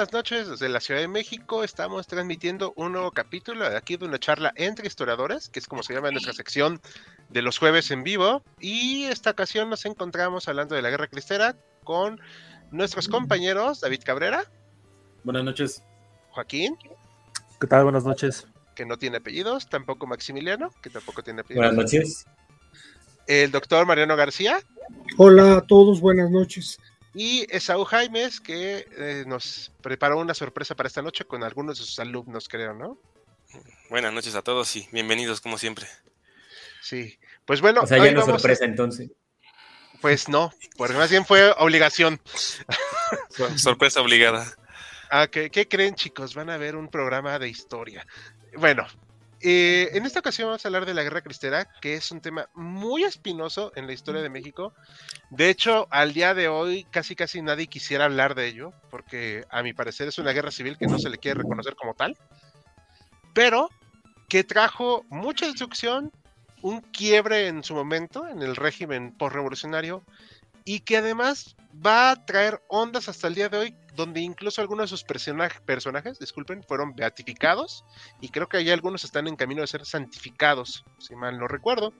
Buenas noches desde la Ciudad de México. Estamos transmitiendo un nuevo capítulo de aquí de una charla entre historiadores, que es como se llama nuestra sección de los jueves en vivo. Y esta ocasión nos encontramos hablando de la Guerra Cristera con nuestros compañeros David Cabrera. Buenas noches. Joaquín. ¿Qué tal? Buenas noches. Que no tiene apellidos. Tampoco Maximiliano, que tampoco tiene apellidos. Buenas noches. El doctor Mariano García. Hola a todos, buenas noches y Esaú Jaimes, que eh, nos preparó una sorpresa para esta noche con algunos de sus alumnos, creo, ¿no? Buenas noches a todos y bienvenidos como siempre. Sí, pues bueno. O sea, ya no sorpresa entonces. Pues no, porque más bien fue obligación. sorpresa obligada. Ah, ¿qué, ¿Qué creen chicos? Van a ver un programa de historia. Bueno, eh, en esta ocasión vamos a hablar de la Guerra Cristera, que es un tema muy espinoso en la historia de México. De hecho, al día de hoy casi casi nadie quisiera hablar de ello, porque a mi parecer es una guerra civil que no se le quiere reconocer como tal, pero que trajo mucha destrucción, un quiebre en su momento en el régimen postrevolucionario y que además va a traer ondas hasta el día de hoy, donde incluso algunos de sus personajes, disculpen, fueron beatificados y creo que hay algunos están en camino de ser santificados, si mal no recuerdo.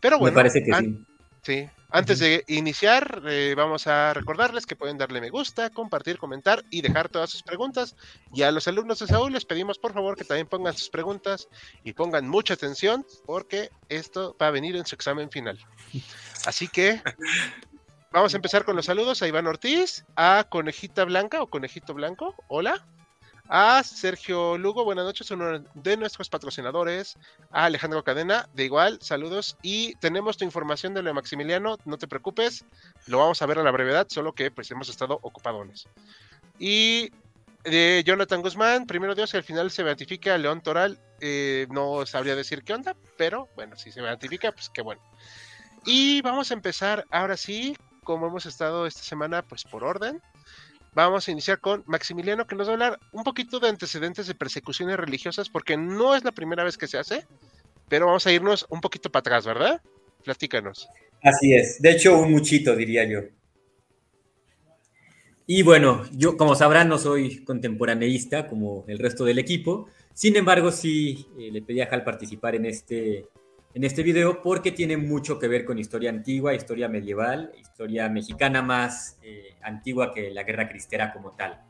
Pero bueno, me parece que sí. Sí, antes de iniciar, eh, vamos a recordarles que pueden darle me gusta, compartir, comentar y dejar todas sus preguntas. Y a los alumnos de Saúl les pedimos por favor que también pongan sus preguntas y pongan mucha atención porque esto va a venir en su examen final. Así que Vamos a empezar con los saludos a Iván Ortiz, a Conejita Blanca o Conejito Blanco, hola. A Sergio Lugo, buenas noches, uno de nuestros patrocinadores. A Alejandro Cadena, de igual, saludos. Y tenemos tu información de lo Maximiliano, no te preocupes, lo vamos a ver a la brevedad, solo que pues hemos estado ocupadones. Y de Jonathan Guzmán, primero Dios, que al final se beatifica a León Toral, eh, no sabría decir qué onda, pero bueno, si se beatifica, pues qué bueno. Y vamos a empezar ahora sí como hemos estado esta semana, pues por orden. Vamos a iniciar con Maximiliano, que nos va a hablar un poquito de antecedentes de persecuciones religiosas, porque no es la primera vez que se hace, pero vamos a irnos un poquito para atrás, ¿verdad? Platícanos. Así es, de hecho un muchito, diría yo. Y bueno, yo como sabrán no soy contemporaneísta como el resto del equipo, sin embargo sí eh, le pedí a Hal participar en este en este video porque tiene mucho que ver con historia antigua, historia medieval, historia mexicana más eh, antigua que la guerra cristera como tal.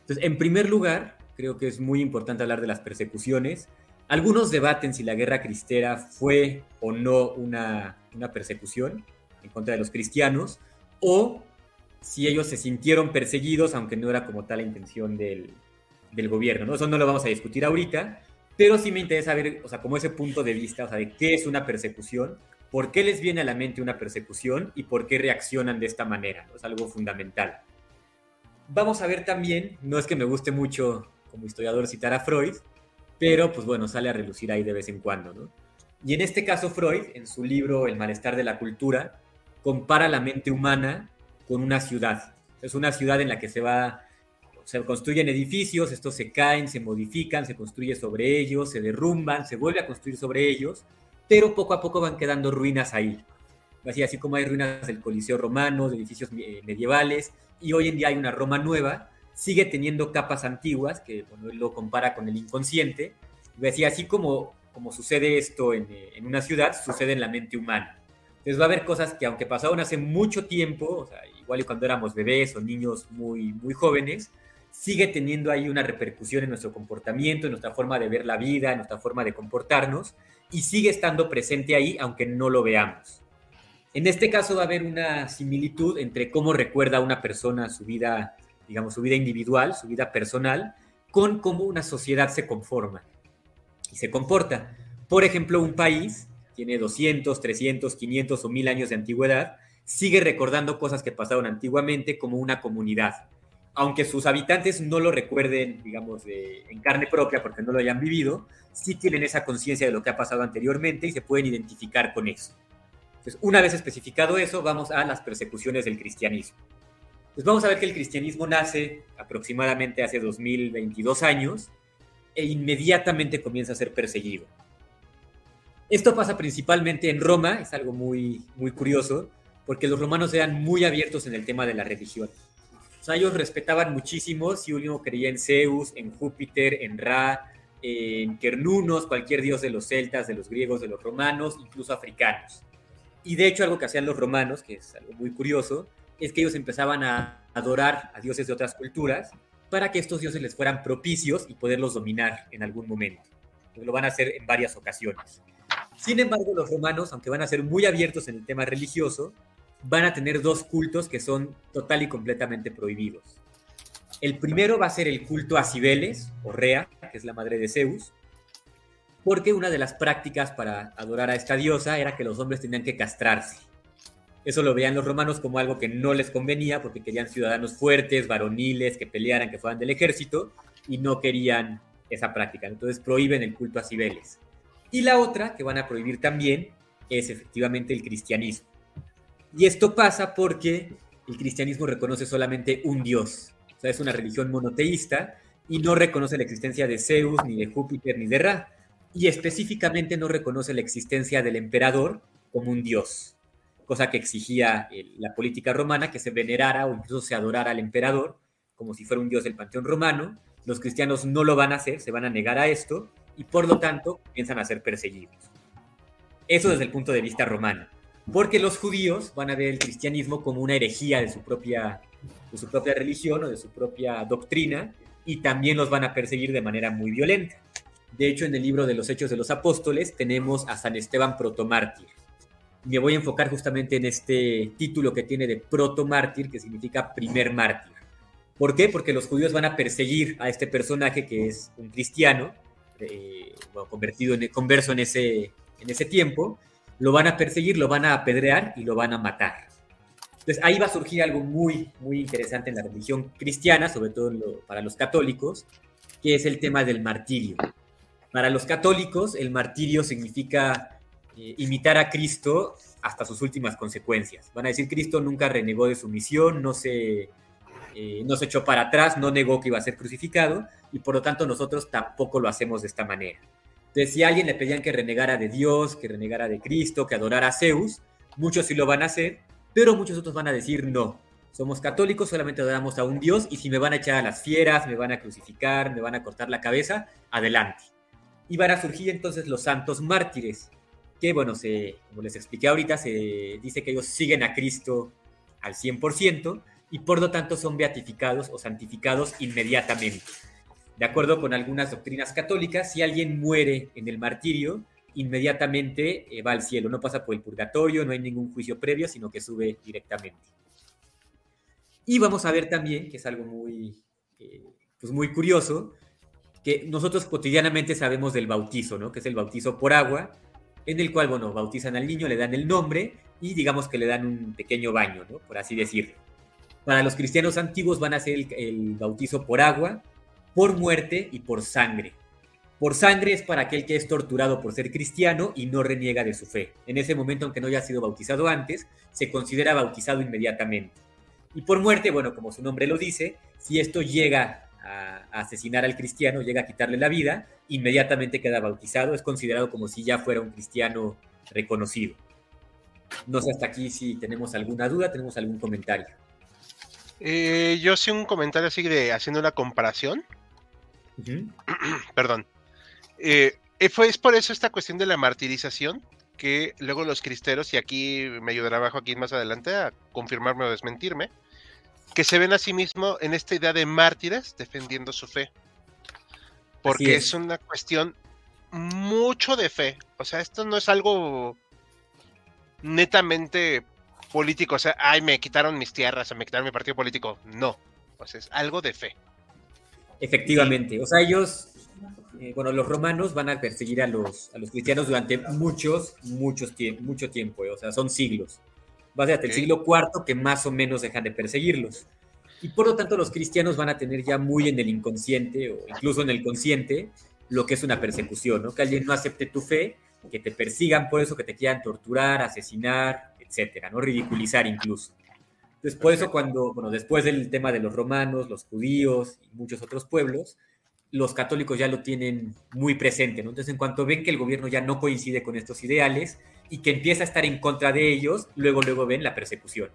Entonces, en primer lugar, creo que es muy importante hablar de las persecuciones. Algunos debaten si la guerra cristera fue o no una, una persecución en contra de los cristianos o si ellos se sintieron perseguidos, aunque no era como tal la intención del, del gobierno. ¿no? Eso no lo vamos a discutir ahorita, pero sí me interesa ver, o sea, como ese punto de vista, o sea, de qué es una persecución, por qué les viene a la mente una persecución y por qué reaccionan de esta manera. Es algo fundamental. Vamos a ver también, no es que me guste mucho como historiador citar a Freud, pero pues bueno, sale a relucir ahí de vez en cuando, ¿no? Y en este caso Freud, en su libro El malestar de la cultura, compara la mente humana con una ciudad. Es una ciudad en la que se va se construyen edificios, estos se caen, se modifican, se construye sobre ellos, se derrumban, se vuelve a construir sobre ellos, pero poco a poco van quedando ruinas ahí. Así, así como hay ruinas del Coliseo romano, de edificios eh, medievales, y hoy en día hay una Roma nueva, sigue teniendo capas antiguas, que bueno, él lo compara con el inconsciente, así, así como, como sucede esto en, eh, en, una ciudad, sucede en la mente humana. Entonces va a haber cosas que aunque pasaron hace mucho tiempo, igual y cuando éramos bebés o niños muy, muy jóvenes, sigue teniendo ahí una repercusión en nuestro comportamiento, en nuestra forma de ver la vida, en nuestra forma de comportarnos, y sigue estando presente ahí aunque no lo veamos. En este caso va a haber una similitud entre cómo recuerda una persona su vida, digamos, su vida individual, su vida personal, con cómo una sociedad se conforma y se comporta. Por ejemplo, un país tiene 200, 300, 500 o 1000 años de antigüedad, sigue recordando cosas que pasaron antiguamente como una comunidad. Aunque sus habitantes no lo recuerden, digamos, en carne propia porque no lo hayan vivido, sí tienen esa conciencia de lo que ha pasado anteriormente y se pueden identificar con eso. Entonces, una vez especificado eso, vamos a las persecuciones del cristianismo. Pues vamos a ver que el cristianismo nace aproximadamente hace 2022 años e inmediatamente comienza a ser perseguido. Esto pasa principalmente en Roma, es algo muy, muy curioso, porque los romanos eran muy abiertos en el tema de la religión. O sea, ellos respetaban muchísimo si uno creía en Zeus, en Júpiter, en Ra, en Kernunos, cualquier dios de los celtas, de los griegos, de los romanos, incluso africanos. Y de hecho algo que hacían los romanos, que es algo muy curioso, es que ellos empezaban a adorar a dioses de otras culturas para que estos dioses les fueran propicios y poderlos dominar en algún momento. Lo van a hacer en varias ocasiones. Sin embargo, los romanos, aunque van a ser muy abiertos en el tema religioso, van a tener dos cultos que son total y completamente prohibidos. El primero va a ser el culto a Cibeles, o Rea, que es la madre de Zeus, porque una de las prácticas para adorar a esta diosa era que los hombres tenían que castrarse. Eso lo veían los romanos como algo que no les convenía porque querían ciudadanos fuertes, varoniles, que pelearan, que fueran del ejército y no querían esa práctica. Entonces prohíben el culto a Cibeles. Y la otra que van a prohibir también es efectivamente el cristianismo. Y esto pasa porque el cristianismo reconoce solamente un dios. O sea, es una religión monoteísta y no reconoce la existencia de Zeus, ni de Júpiter, ni de Ra. Y específicamente no reconoce la existencia del emperador como un dios cosa que exigía la política romana, que se venerara o incluso se adorara al emperador como si fuera un dios del panteón romano. Los cristianos no lo van a hacer, se van a negar a esto y por lo tanto piensan a ser perseguidos. Eso desde el punto de vista romano, porque los judíos van a ver el cristianismo como una herejía de su propia, de su propia religión o de su propia doctrina y también los van a perseguir de manera muy violenta. De hecho, en el libro de los Hechos de los Apóstoles tenemos a San Esteban protomártir me voy a enfocar justamente en este título que tiene de proto-mártir, que significa primer mártir. ¿Por qué? Porque los judíos van a perseguir a este personaje que es un cristiano, eh, convertido en converso en ese, en ese tiempo, lo van a perseguir, lo van a apedrear y lo van a matar. Entonces ahí va a surgir algo muy, muy interesante en la religión cristiana, sobre todo para los católicos, que es el tema del martirio. Para los católicos, el martirio significa eh, imitar a Cristo hasta sus últimas consecuencias. Van a decir, Cristo nunca renegó de su misión, no se, eh, no se echó para atrás, no negó que iba a ser crucificado, y por lo tanto nosotros tampoco lo hacemos de esta manera. Entonces, si a alguien le pedían que renegara de Dios, que renegara de Cristo, que adorara a Zeus, muchos sí lo van a hacer, pero muchos otros van a decir no. Somos católicos, solamente adoramos a un Dios y si me van a echar a las fieras, me van a crucificar, me van a cortar la cabeza, adelante. Y van a surgir entonces los santos mártires, que, bueno, se, como les expliqué ahorita, se dice que ellos siguen a Cristo al 100% y por lo tanto son beatificados o santificados inmediatamente. De acuerdo con algunas doctrinas católicas, si alguien muere en el martirio, inmediatamente eh, va al cielo, no pasa por el purgatorio, no hay ningún juicio previo, sino que sube directamente. Y vamos a ver también, que es algo muy, eh, pues muy curioso, que nosotros cotidianamente sabemos del bautizo, ¿no? Que es el bautizo por agua, en el cual, bueno, bautizan al niño, le dan el nombre y digamos que le dan un pequeño baño, ¿no? Por así decirlo. Para los cristianos antiguos van a ser el, bautizo por agua, por muerte y por sangre. Por sangre es para aquel que es torturado por ser cristiano y no reniega de su fe. En ese momento, aunque no haya sido bautizado antes, se considera bautizado inmediatamente. Y por muerte, bueno, como su nombre lo dice, si esto llega a, asesinar al cristiano, llega a quitarle la vida, inmediatamente queda bautizado, es considerado como si ya fuera un cristiano reconocido. No sé hasta aquí si tenemos alguna duda, tenemos algún comentario. Eh, yo sí un comentario así de haciendo una comparación. Perdón. Eh, eh, fue, es por eso esta cuestión de la martirización que luego los cristeros, y aquí me ayudará aquí más adelante a confirmarme o desmentirme, que se ven a sí mismos en esta idea de mártires defendiendo su fe. Porque es. una cuestión mucho de fe. O sea, esto no es algo netamente político. O sea, ay, me quitaron mis tierras, o me quitaron mi partido político. No. O sea, es algo de fe. Efectivamente. O sea, ellos eh, bueno, los romanos van a perseguir a los, a los cristianos durante muchos, muchos mucho tiempo, eh, o sea, son siglos. Va a ser hasta el siglo IV que más o menos dejan de perseguirlos. Y por lo tanto los cristianos van a tener ya muy en el inconsciente o incluso en el consciente lo que es una persecución, ¿no? Que alguien no acepte tu fe, que te persigan por eso, que te quieran torturar, asesinar, etcétera, ¿no? Ridiculizar incluso. Entonces, por eso cuando, bueno, después del tema de los romanos, los judíos y muchos otros pueblos, los católicos ya lo tienen muy presente, ¿no? Entonces, en cuanto ven que el gobierno ya no coincide con estos ideales y que empieza a estar en contra de ellos, luego, luego ven la persecución.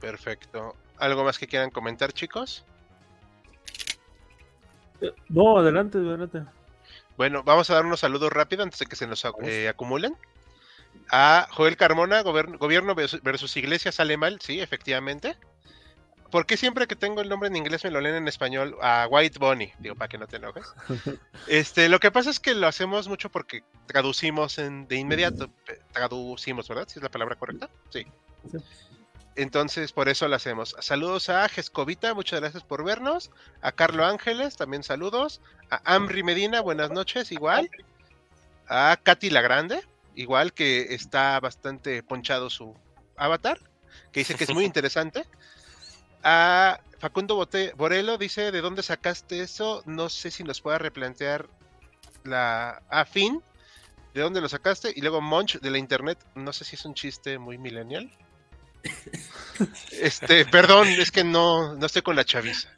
Perfecto. ¿Algo más que quieran comentar, chicos? Eh, no, adelante, adelante. Bueno, vamos a dar unos saludos rápido antes de que se nos eh, acumulen a Joel Carmona, gobierno versus iglesia sale mal, sí, efectivamente. ¿Por qué siempre que tengo el nombre en inglés me lo leen en español? A White Bunny, digo, para que no te enojes. Este, lo que pasa es que lo hacemos mucho porque traducimos en, de inmediato. Traducimos, ¿verdad? Si es la palabra correcta. Sí. Entonces, por eso lo hacemos. Saludos a Jescovita, muchas gracias por vernos. A Carlo Ángeles, también saludos. A Amri Medina, buenas noches, igual. A Katy La Grande, igual que está bastante ponchado su avatar, que dice que es muy interesante. A Facundo Bote Borelo dice, ¿de dónde sacaste eso? No sé si nos pueda replantear la... A fin, ¿de dónde lo sacaste? Y luego Monch de la internet, no sé si es un chiste muy millennial. este, perdón, es que no, no estoy con la chaviza,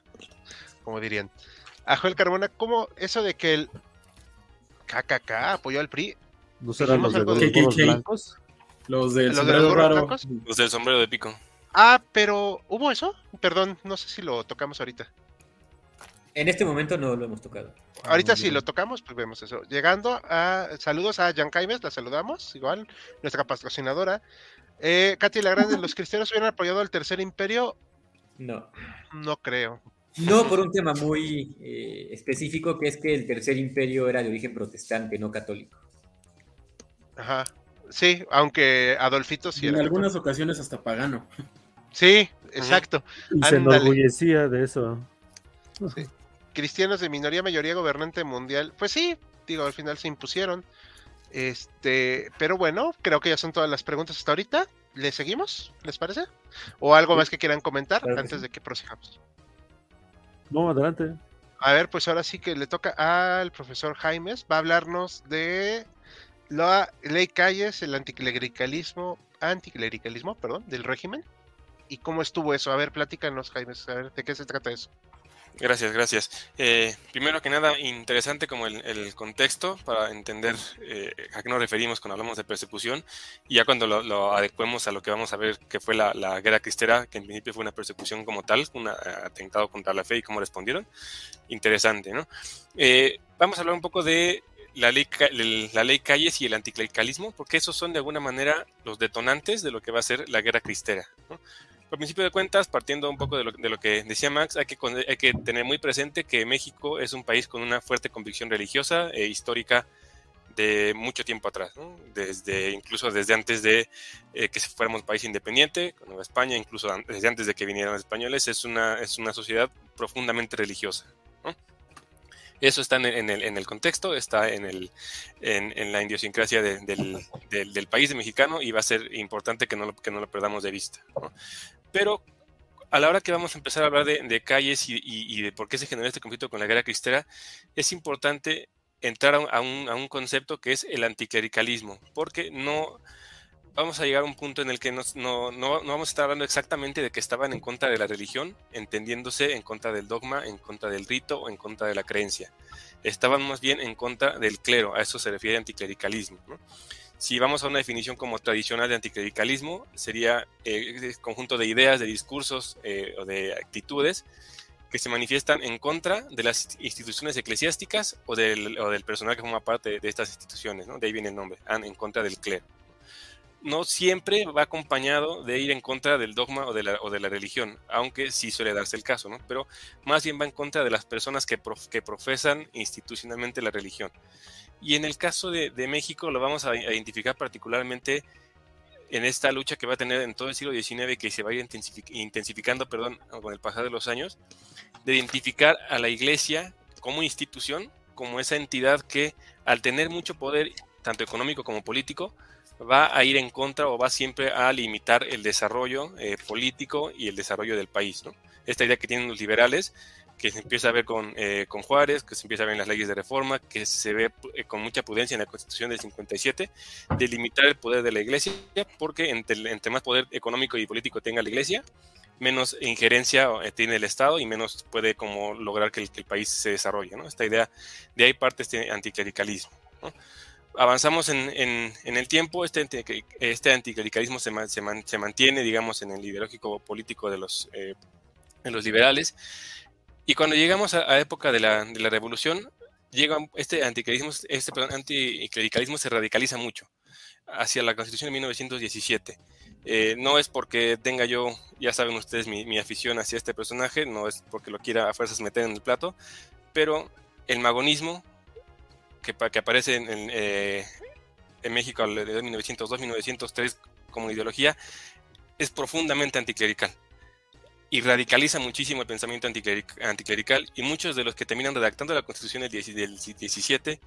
como dirían. A Joel Carbona, ¿cómo eso de que el KKK apoyó al PRI? ¿No serán los de los blancos? Los del sombrero raro. Los del sombrero de pico. Ah, pero ¿hubo eso? Perdón, no sé si lo tocamos ahorita. En este momento no lo hemos tocado. Ahorita si lo tocamos, pues vemos eso. Llegando a saludos a Jan Caimes, la saludamos, igual, nuestra patrocinadora. Eh, Katy Lagrande, ¿los cristianos hubieran apoyado al Tercer Imperio? No. No creo. No, por un tema muy eh, específico, que es que el Tercer Imperio era de origen protestante, no católico. Ajá. Sí, aunque Adolfito sí En algunas ocasiones hasta pagano. Sí, exacto. Y se enorgullecía de eso. Cristianos de minoría, mayoría gobernante mundial. Pues sí, digo, al final se impusieron. Este, pero bueno, creo que ya son todas las preguntas hasta ahorita. ¿Le seguimos? ¿Les parece? ¿O algo más que quieran comentar antes de que prosigamos? No, adelante. A ver, pues ahora sí que le toca al profesor Jaimes. Va a hablarnos de la ley Calles, el anticlericalismo, anticlericalismo, perdón, del régimen. ¿Y cómo estuvo eso? A ver, platícanos, Jaime, a ver, ¿de qué se trata eso? Gracias, gracias. Eh, primero que nada, interesante como el, contexto para entender eh, a qué nos referimos cuando hablamos de persecución y ya cuando lo, adecuemos a lo que vamos a ver que fue la, guerra cristera, que en principio fue una persecución como tal, un atentado contra la fe y cómo respondieron. Interesante, ¿no? Eh, vamos a hablar un poco de la ley, la ley Calles y el anticlericalismo, porque esos son de alguna manera los detonantes de lo que va a ser la guerra cristera. Por principio de cuentas, partiendo un poco de lo, de lo que decía Max, hay que, hay que, tener muy presente que México es un país con una fuerte convicción religiosa e histórica de mucho tiempo atrás, desde incluso desde antes de eh, que fuéramos país independiente, con Nueva España, incluso desde antes de que vinieran los españoles, es una, es una sociedad profundamente religiosa. Eso está en el, en el contexto, está en, el, en, la idiosincrasia del, país mexicano y va a ser importante que no lo, perdamos de vista. Pero a la hora que vamos a empezar a hablar de, calles y, de por qué se generó este conflicto con la guerra cristera, es importante entrar a un concepto que es el anticlericalismo, porque no vamos a llegar a un punto en el que no, no, no, vamos a estar hablando exactamente de que estaban en contra de la religión, entendiéndose en contra del dogma, en contra del rito o en contra de la creencia. Estaban más bien en contra del clero, a eso se refiere anticlericalismo. Si vamos a una definición como tradicional de anticlericalismo, sería el eh, conjunto de ideas, de discursos eh, o de actitudes que se manifiestan en contra de las instituciones eclesiásticas o del, o del personal que forma parte de, estas instituciones, ¿no? de ahí viene el nombre, en contra del clero no siempre va acompañado de ir en contra del dogma o de la, o de la religión, aunque sí suele darse el caso, ¿no? Pero más bien va en contra de las personas que, que profesan institucionalmente la religión. Y en el caso de, México lo vamos a, identificar particularmente en esta lucha que va a tener en todo el siglo XIX, que se va a ir intensificando perdón, con el pasar de los años, de identificar a la iglesia como institución como esa entidad que al tener mucho poder, tanto económico como político, va a ir en contra o va siempre a limitar el desarrollo eh, político y el desarrollo del país. Esta idea que tienen los liberales, que se empieza a ver con, eh, con Juárez, que se empieza a ver en las leyes de reforma, que se ve eh, con mucha prudencia en la Constitución del 57, de limitar el poder de la Iglesia, porque entre, más poder económico y político tenga la Iglesia, menos injerencia tiene el Estado y menos puede como lograr que el, país se desarrolle. Esta idea, de ahí parte este anticlericalismo. Avanzamos en, en, el tiempo, este, este anticlericalismo se, se, se, mantiene, digamos, en el ideológico político de los, eh, de los liberales. Y cuando llegamos a la época de la, de la revolución, llega este anticlericalismo, este anticlericalismo se radicaliza mucho hacia la Constitución de 1917. Eh, no es porque tenga yo, ya saben ustedes, mi, afición hacia este personaje, no es porque lo quiera a fuerzas meter en el plato, pero el magonismo que, que aparece en, eh, México de 1902-1903 como ideología es profundamente anticlerical y radicaliza muchísimo el pensamiento anticlerical, y muchos de los que terminan redactando la constitución del, 17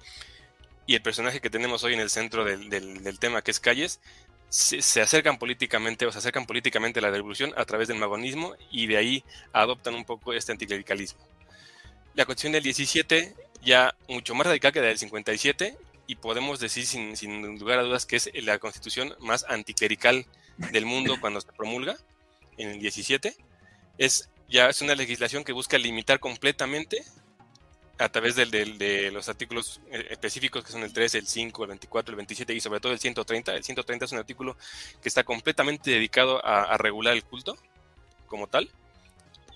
y el personaje que tenemos hoy en el centro del, tema que es Calles se, acercan políticamente o se acercan políticamente a la revolución a través del magonismo y de ahí adoptan un poco este anticlericalismo. La constitución del 17 ya mucho más radical que la del 57 y podemos decir sin, sin lugar a dudas que es la constitución más anticlerical del mundo cuando se promulga en el 17. Es ya es una legislación que busca limitar completamente a través del, de los artículos eh, específicos que son el 3, el 5, el 24, el 27 y sobre todo el 130. El 130 es un artículo que está completamente dedicado a, regular el culto como tal.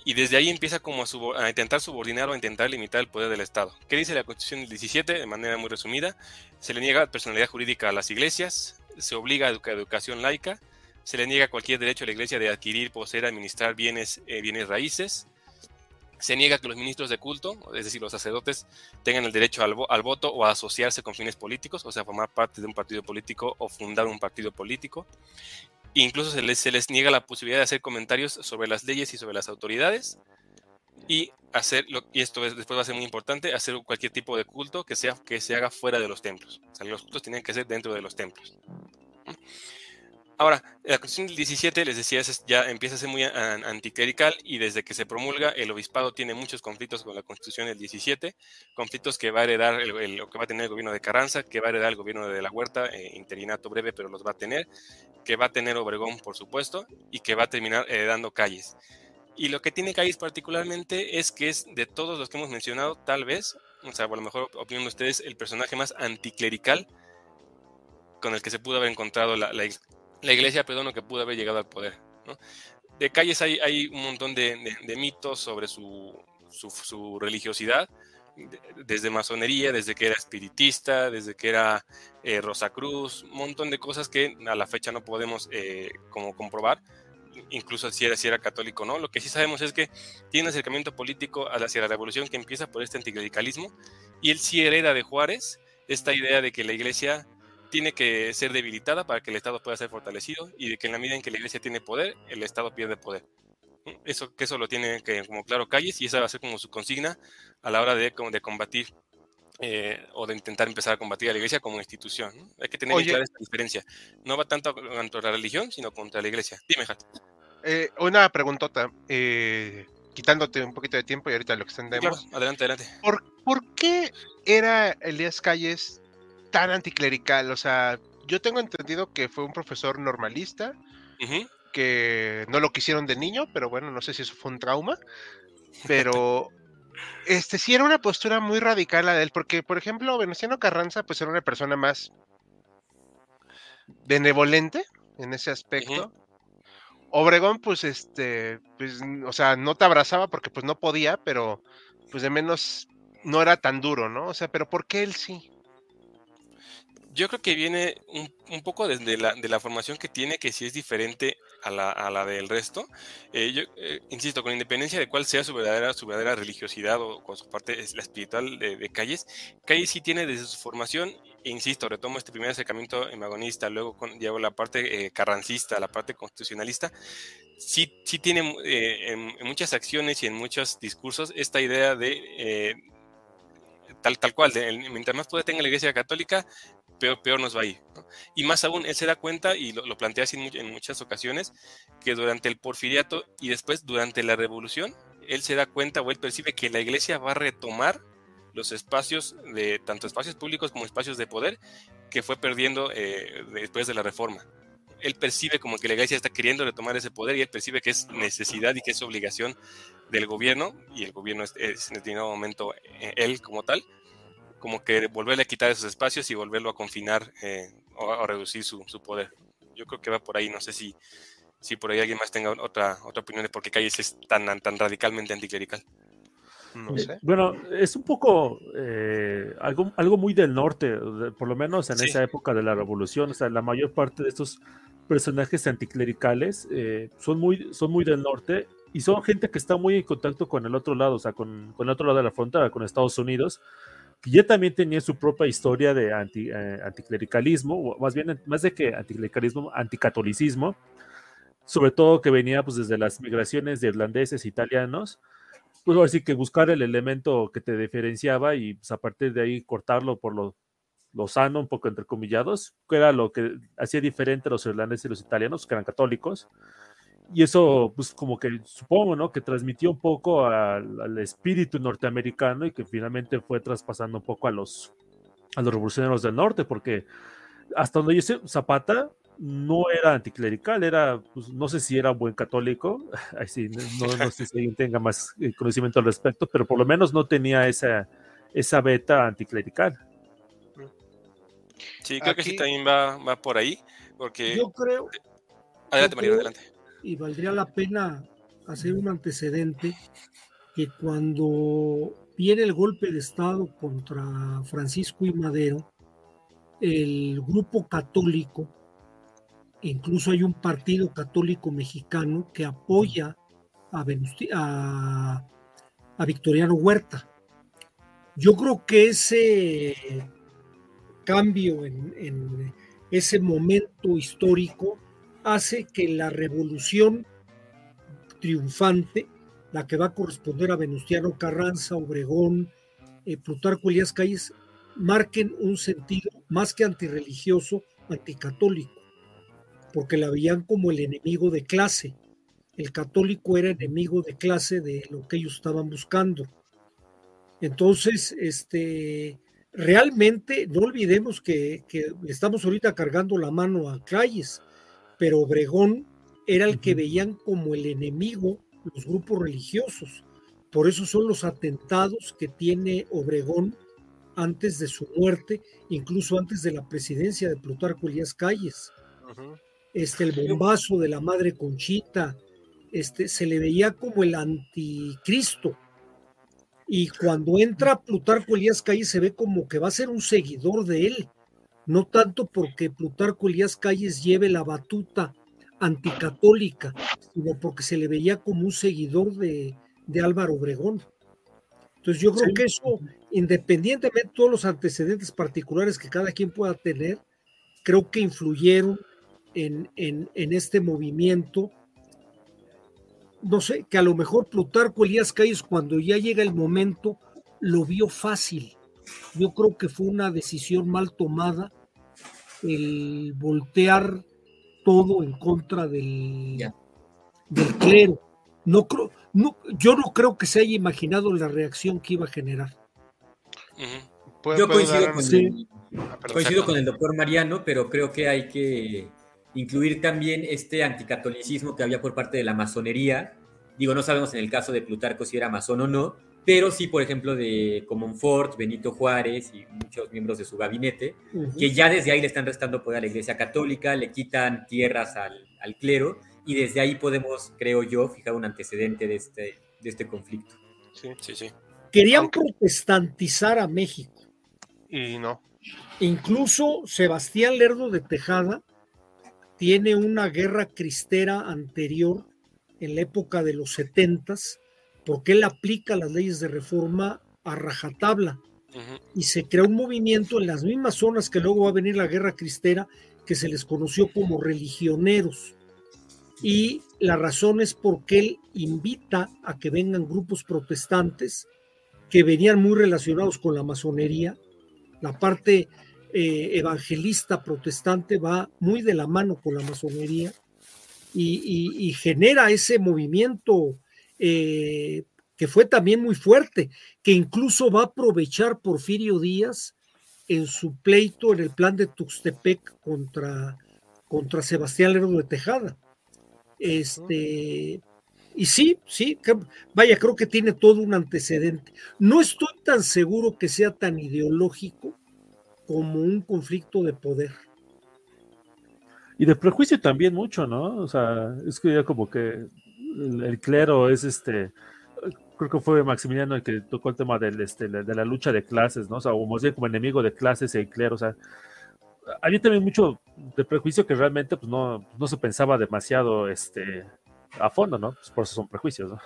Y desde ahí empieza como a, intentar subordinar o a intentar limitar el poder del Estado. ¿Qué dice la Constitución del 17? De manera muy resumida, se le niega personalidad jurídica a las iglesias, se obliga a educación laica, se le niega cualquier derecho a la iglesia de adquirir, poseer, administrar bienes, eh, bienes raíces, se niega que los ministros de culto, es decir, los sacerdotes, tengan el derecho al, voto o a asociarse con fines políticos, o sea, formar parte de un partido político o fundar un partido político. Incluso se les, niega la posibilidad de hacer comentarios sobre las leyes y sobre las autoridades y hacer, y esto después va a ser muy importante, hacer cualquier tipo de culto que, sea, que se haga fuera de los templos. O los cultos tienen que ser dentro de los templos. Ahora, la Constitución del 17, les decía, ya empieza a ser muy anticlerical y desde que se promulga, el obispado tiene muchos conflictos con la Constitución del 17, conflictos que va a heredar, el, que va a tener el gobierno de Carranza, que va a heredar el gobierno de la Huerta, eh, interinato breve, pero los va a tener, que va a tener Obregón, por supuesto, y que va a terminar heredando calles. Y lo que tiene calles particularmente es que es de todos los que hemos mencionado, tal vez, o sea, a lo mejor opinión de ustedes, el personaje más anticlerical con el que se pudo haber encontrado la, la, la iglesia, perdón, que pudo haber llegado al poder. De calles hay, un montón de, mitos sobre su, religiosidad, desde masonería, desde que era espiritista, desde que era eh, Rosacruz, un montón de cosas que a la fecha no podemos eh, como comprobar, incluso si era, si era católico no. Lo que sí sabemos es que tiene un acercamiento político hacia la revolución que empieza por este anticlericalismo y él sí hereda de Juárez esta idea de que la iglesia tiene que ser debilitada para que el Estado pueda ser fortalecido y de que en la medida en que la iglesia tiene poder, el Estado pierde poder. Eso, que eso lo tiene que, como claro Calles y esa va a ser como su consigna a la hora de, de combatir eh, o de intentar empezar a combatir a la iglesia como institución. Hay que tener clara esta diferencia. No va tanto contra la religión, sino contra la iglesia. Dime, Hat. Eh, una preguntota, eh, quitándote un poquito de tiempo y ahorita lo extendemos. Claro, adelante, adelante. ¿Por, ¿Por qué era Elías Calles tan anticlerical. O sea, yo tengo entendido que fue un profesor normalista, que no lo quisieron de niño, pero bueno, no sé si eso fue un trauma. Pero este sí era una postura muy radical la de él, porque, por ejemplo, Venustiano Carranza, pues era una persona más benevolente en ese aspecto. Obregón, pues, este, pues, o sea, no te abrazaba porque pues no podía, pero pues de menos no era tan duro, ¿no? O sea, pero ¿por qué él sí? Yo creo que viene un, poco desde la, formación que tiene, que sí es diferente a la, a la del resto. Eh, eh, insisto, con independencia de cuál sea su verdadera, religiosidad o con su parte espiritual de, Calles, Calles sí tiene desde su formación, e insisto, retomo este primer acercamiento emagonista, luego con, llevo la parte eh, carrancista, la parte constitucionalista, sí, sí tiene en, muchas acciones y en muchos discursos esta idea de tal, tal cual, mientras más poder tenga la Iglesia Católica, peor, peor nos va a. Y más aún, él se da cuenta, y lo, plantea así en, muchas ocasiones, que durante el porfiriato y después durante la revolución, él se da cuenta o él percibe que la iglesia va a retomar los espacios de tanto espacios públicos como espacios de poder que fue perdiendo eh, después de la reforma. Él percibe como que la iglesia está queriendo retomar ese poder y él percibe que es necesidad y que es obligación del gobierno, y el gobierno es, en determinado momento eh, él como tal, como que volverle a quitar esos espacios y volverlo a confinar eh, o a reducir su, su, poder. Yo creo que va por ahí, no sé si, si por ahí alguien más tenga otra, otra opinión de por qué Calles es tan, tan radicalmente anticlerical. No eh. Bueno, es un poco eh, algo, algo muy del norte, por lo menos en esa época de la revolución. O sea, la mayor parte de estos personajes anticlericales son, muy, son muy del norte y son gente que está muy en contacto con el otro lado, o sea, con, con el otro lado de la frontera, con Estados Unidos que ya también tenía su propia historia de eh, anticlericalismo, o más bien, más de que anticlericalismo, anticatolicismo, sobre todo que venía pues desde las migraciones de irlandeses, italianos, pues así que buscar el elemento que te diferenciaba y pues, a partir de ahí cortarlo por lo, lo sano, un poco entrecomillados, que era lo que hacía diferente a los irlandeses y los italianos, que eran católicos, y eso, pues como que supongo, ¿no? Que transmitió un poco al, espíritu norteamericano y que finalmente fue traspasando un poco a los, a los revolucionarios del norte, porque hasta donde yo sé, Zapata no era anticlerical, era, pues, no sé si era buen católico, no, sé si alguien tenga más eh, conocimiento al respecto, pero por lo menos no tenía esa, esa beta anticlerical. Sí, creo que sí también va, va por ahí, porque... Yo creo... Adelante, María, adelante y valdría la pena hacer un antecedente que cuando viene el golpe de Estado contra Francisco y Madero, el grupo católico, incluso hay un partido católico mexicano que apoya a, Victoriano Huerta. Yo creo que ese cambio en ese momento histórico hace que la revolución triunfante, la que va a corresponder a Venustiano Carranza, Obregón, eh, Plutarco Elías Calles, marquen un sentido más que antirreligioso, anticatólico, porque la veían como el enemigo de clase. El católico era enemigo de clase de lo que ellos estaban buscando. Entonces, este, realmente no olvidemos que, que estamos ahorita cargando la mano a Calles pero Obregón era el que veían como el enemigo los grupos religiosos. Por eso son los atentados que tiene Obregón antes de su muerte, incluso antes de la presidencia de Plutarco Elías Calles. Este, el bombazo de la madre Conchita, este, se le veía como el anticristo. Y cuando entra Plutarco Elías Calles se ve como que va a ser un seguidor de él no tanto porque Plutarco Elías Calles lleve la batuta anticatólica, sino porque se le veía como un seguidor de, Álvaro Obregón. Entonces yo creo que eso, independientemente de todos los antecedentes particulares que cada quien pueda tener, creo que influyeron en, en, en este movimiento. No sé, que a lo mejor Plutarco Elías Calles cuando ya llega el momento lo vio fácil. Yo creo que fue una decisión mal tomada el voltear todo en contra del, del clero. No creo, no, yo no creo que se haya imaginado la reacción que iba a generar. Yo coincido, con, el, coincido con el doctor Mariano, pero creo que hay que incluir también este anticatolicismo que había por parte de la masonería. Digo, no sabemos en el caso de Plutarco si era masón o no, pero sí, por ejemplo, de Comonfort, Benito Juárez y muchos miembros de su gabinete, que ya desde ahí le están restando poder a la Iglesia Católica, le quitan tierras al, clero, y desde ahí podemos, creo yo, fijar un antecedente de este, de este conflicto. Sí, sí, sí. Querían protestantizar a México. Y no. Incluso Sebastián Lerdo de Tejada tiene una guerra cristera anterior en la época de los setentas porque él aplica las leyes de reforma a rajatabla y se crea un movimiento en las mismas zonas que luego va a venir la guerra cristera que se les conoció como religioneros. Y la razón es porque él invita a que vengan grupos protestantes que venían muy relacionados con la masonería. La parte eh, evangelista protestante va muy de la mano con la masonería y, genera ese movimiento eh, que fue también muy fuerte, que incluso va a aprovechar Porfirio Díaz en su pleito en el plan de Tuxtepec contra, contra Sebastián Lerdo de Tejada. Este, y sí, sí, vaya, creo que tiene todo un antecedente. No estoy tan seguro que sea tan ideológico como un conflicto de poder. Y de prejuicio también mucho, ¿no? O sea, es que ya como que el, clero es este, creo que fue Maximiliano el que tocó el tema del, este, de la lucha de clases, ¿no? O sea, como, como enemigo de clases y el clero, o sea, había también mucho de prejuicio que realmente pues, no, no se pensaba demasiado este, a fondo, ¿no? Pues por eso son prejuicios, ¿no?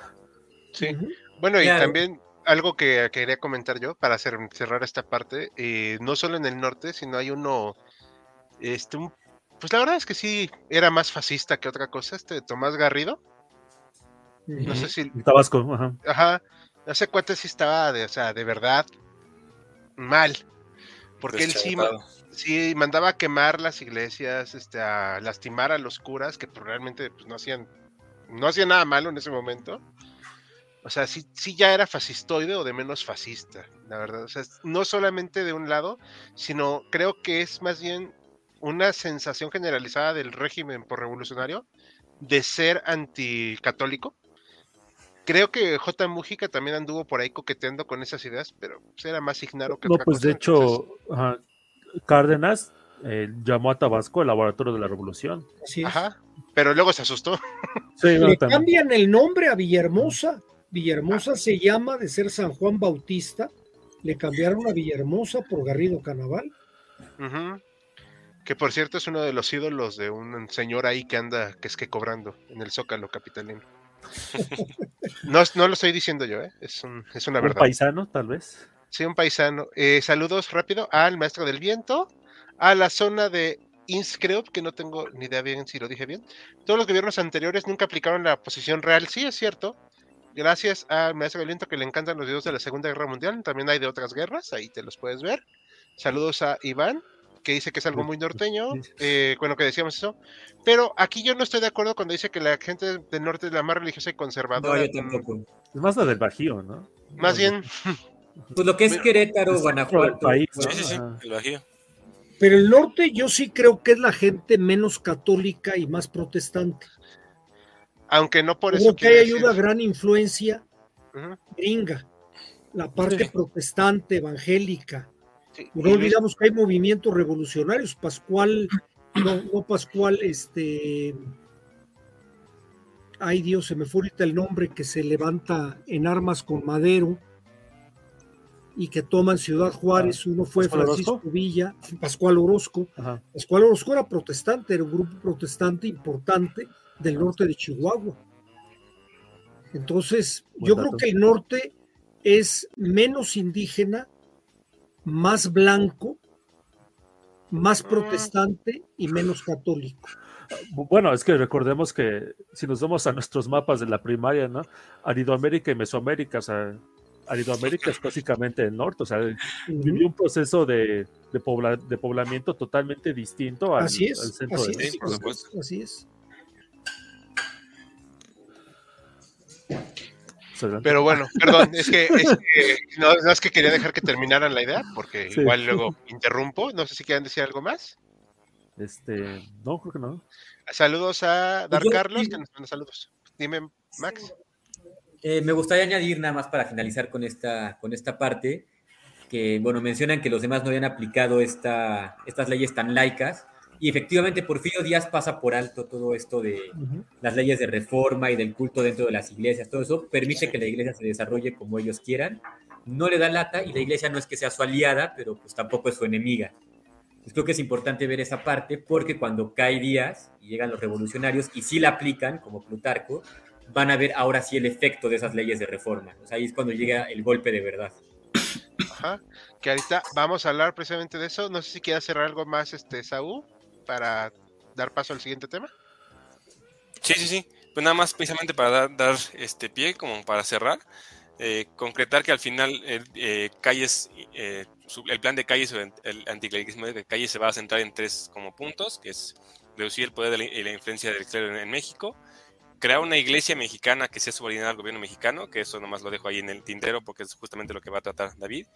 Sí. Bueno, y también algo que quería comentar yo para cerrar esta parte, eh, no solo en el norte, sino hay uno, este, pues la verdad es que sí, era más fascista que otra cosa, este Tomás Garrido. No sé si... Tabasco, ajá. Ajá. No sé cuánto sí estaba, de, o sea, de verdad, mal. Porque él sí, sí mandaba a quemar las iglesias, este, a lastimar a los curas, que pues, realmente pues, no hacían no hacía nada malo en ese momento. O sea, sí, sí ya era fascistoide o de menos fascista, la verdad. O sea, no solamente de un lado, sino creo que es más bien una sensación generalizada del régimen por revolucionario de ser anticatólico. Creo que J. Mújica también anduvo por ahí coqueteando con esas ideas, pero pues, era más ignaro que No, pues de hecho, Cárdenas eh, llamó a Tabasco el laboratorio de la revolución. Ajá, pero luego se asustó. Le cambian el nombre a Villahermosa. Villahermosa se llama de ser San Juan Bautista. Le cambiaron a Villahermosa por Garrido Canaval. Que por cierto es uno de los ídolos de un señor ahí que anda, que es que cobrando en el Zócalo capitalino. No, no lo estoy diciendo yo, ¿eh? es, es una verdad. Un paisano, tal vez. Sí, un paisano. Eh, saludos rápido al maestro del viento, a la zona de Inscreo, que no tengo ni idea bien si lo dije bien. Todos los gobiernos anteriores nunca aplicaron la posición real, sí es cierto. Gracias a Maestro Galiento que le encantan los videos de la Segunda Guerra Mundial, también hay de otras guerras, ahí te los puedes ver. Saludos a Iván, que dice que es algo muy norteño, eh, bueno, que decíamos eso, pero aquí yo no estoy de acuerdo cuando dice que la gente del norte es la más religiosa y conservadora. No, yo tampoco. Es más la del Bajío, ¿no? Más bien. Pues lo que es Querétaro, Guanajuato. Sí, sí, sí, el Bajío. Pero el norte yo sí creo que es la gente menos católica y más protestante. Aunque no por eso. Creo que hay ayuda gran influencia gringa, la parte protestante, evangélica. No olvidamos que hay movimientos revolucionarios. Pascual, no, no Pascual, este. Ay Dios, se me fue ahorita el nombre que se levanta en armas con Madero y que toman Ciudad Juárez. Uno fue Francisco Villa, Pascual Orozco. Pascual Orozco era protestante, era un grupo protestante importante del norte de Chihuahua. Entonces, yo creo que el norte es menos indígena, más blanco, más protestante y menos católico. Bueno, es que recordemos que si nos vamos a nuestros mapas de la primaria, ¿no? Aridoamérica y Mesoamérica, o sea, Aridoamérica es básicamente el norte, o sea, vivió un proceso de, de, poblamiento totalmente distinto al, centro de México. así es. Pero bueno, perdón, es que, no, es que quería dejar que terminaran la idea, porque igual luego interrumpo. No sé si quieren decir algo más. Este, no, creo que no. Saludos a Dar Carlos, que nos manda saludos. Dime, Max. Eh, me gustaría añadir nada más para finalizar con esta, con esta parte, que, bueno, mencionan que los demás no habían aplicado esta, estas leyes tan laicas, y efectivamente Porfirio Díaz pasa por alto todo esto de las leyes de reforma y del culto dentro de las iglesias, todo eso permite que la iglesia se desarrolle como ellos quieran, no le da lata y la iglesia no es que sea su aliada, pero pues tampoco es su enemiga. Pues creo que es importante ver esa parte porque cuando cae Díaz y llegan los revolucionarios y sí la aplican, como Plutarco, van a ver ahora sí el efecto de esas leyes de reforma. O sea, ahí es cuando llega el golpe de verdad. Ajá, que ahorita vamos a hablar precisamente de eso. No sé si quieres cerrar algo más, este, Saúl, para dar paso al siguiente tema. Sí, sí, sí. Pues nada más precisamente para dar, este pie, como para cerrar. eh, concretar que al final eh, calles, el plan de calles el anticlericalismo de calles se va a centrar en tres como puntos, que es reducir el poder y la influencia del clero en, México, crear una iglesia mexicana que sea subordinada al gobierno mexicano, que eso nomás lo dejo ahí en el tintero porque es justamente lo que va a tratar David,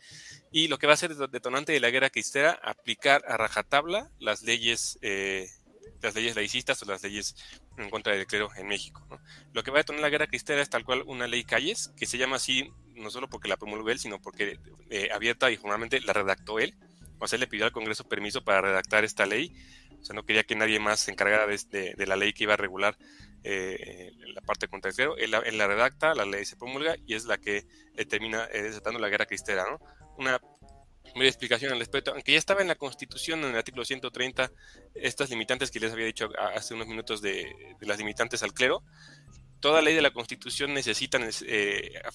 y lo que va a ser detonante de la guerra cristera, aplicar a rajatabla las leyes las leyes laicistas o las leyes en contra del clero en México. Lo que va a detonar la guerra cristera es tal cual una ley Calles, que se llama así no solo porque la promulgó él, sino porque eh, abierta y formalmente la redactó él. O sea, le pidió al Congreso permiso para redactar esta ley. O sea, no quería que nadie más se encargara de, de, la ley que iba a regular eh, la parte contra el clero. Él, la redacta, la ley se promulga y es la que termina eh, desatando la guerra cristera. ¿no? Una explicación al respecto, aunque ya estaba en la Constitución, en el artículo 130, estas limitantes que les había dicho hace unos minutos de, las limitantes al clero, toda ley de la Constitución necesita eh, a,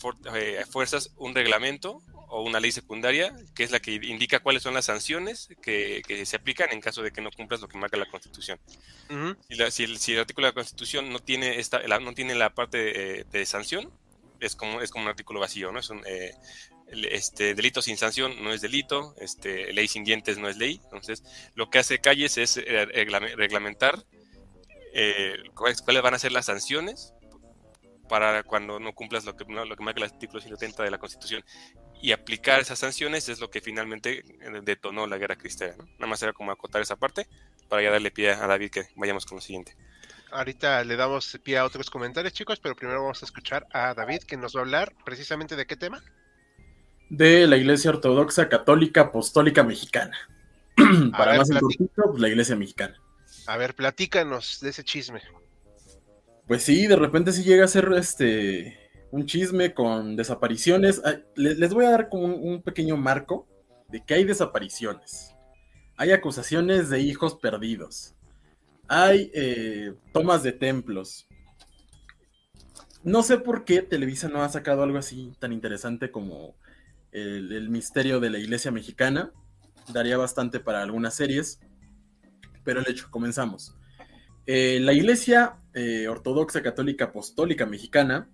fuerzas un reglamento o una ley secundaria, que es la que indica cuáles son las sanciones que, se aplican en caso de que no cumplas lo que marca la Constitución. si, el, artículo de la Constitución no tiene, esta, la, no tiene la parte de, sanción, es como, es como un artículo vacío, ¿no? Es un, eh, este, delito sin sanción no es delito, este, ley sin dientes no es ley. Entonces, lo que hace Calles es eh, reglamentar eh, cuáles, van a ser las sanciones para cuando no cumplas lo que, lo que marca el artículo 170 de la Constitución. Y aplicar esas sanciones es lo que finalmente eh, detonó la guerra cristiana. Nada más era como acotar esa parte para ya darle pie a David que vayamos con lo siguiente. Ahorita le damos pie a otros comentarios, chicos, pero primero vamos a escuchar a David que nos va a hablar precisamente de qué tema de la Iglesia Ortodoxa Católica Apostólica Mexicana. Para más pues, la Iglesia Mexicana. A ver, platícanos de ese chisme. Pues sí, de repente sí llega a ser este un chisme con desapariciones. Les voy a dar como un, pequeño marco de que hay desapariciones. Hay acusaciones de hijos perdidos. Hay eh, tomas de templos. No sé por qué Televisa no ha sacado algo así tan interesante como el, misterio de la iglesia mexicana. Daría bastante para algunas series. Pero el hecho, comenzamos. Eh, la iglesia eh, ortodoxa católica apostólica mexicana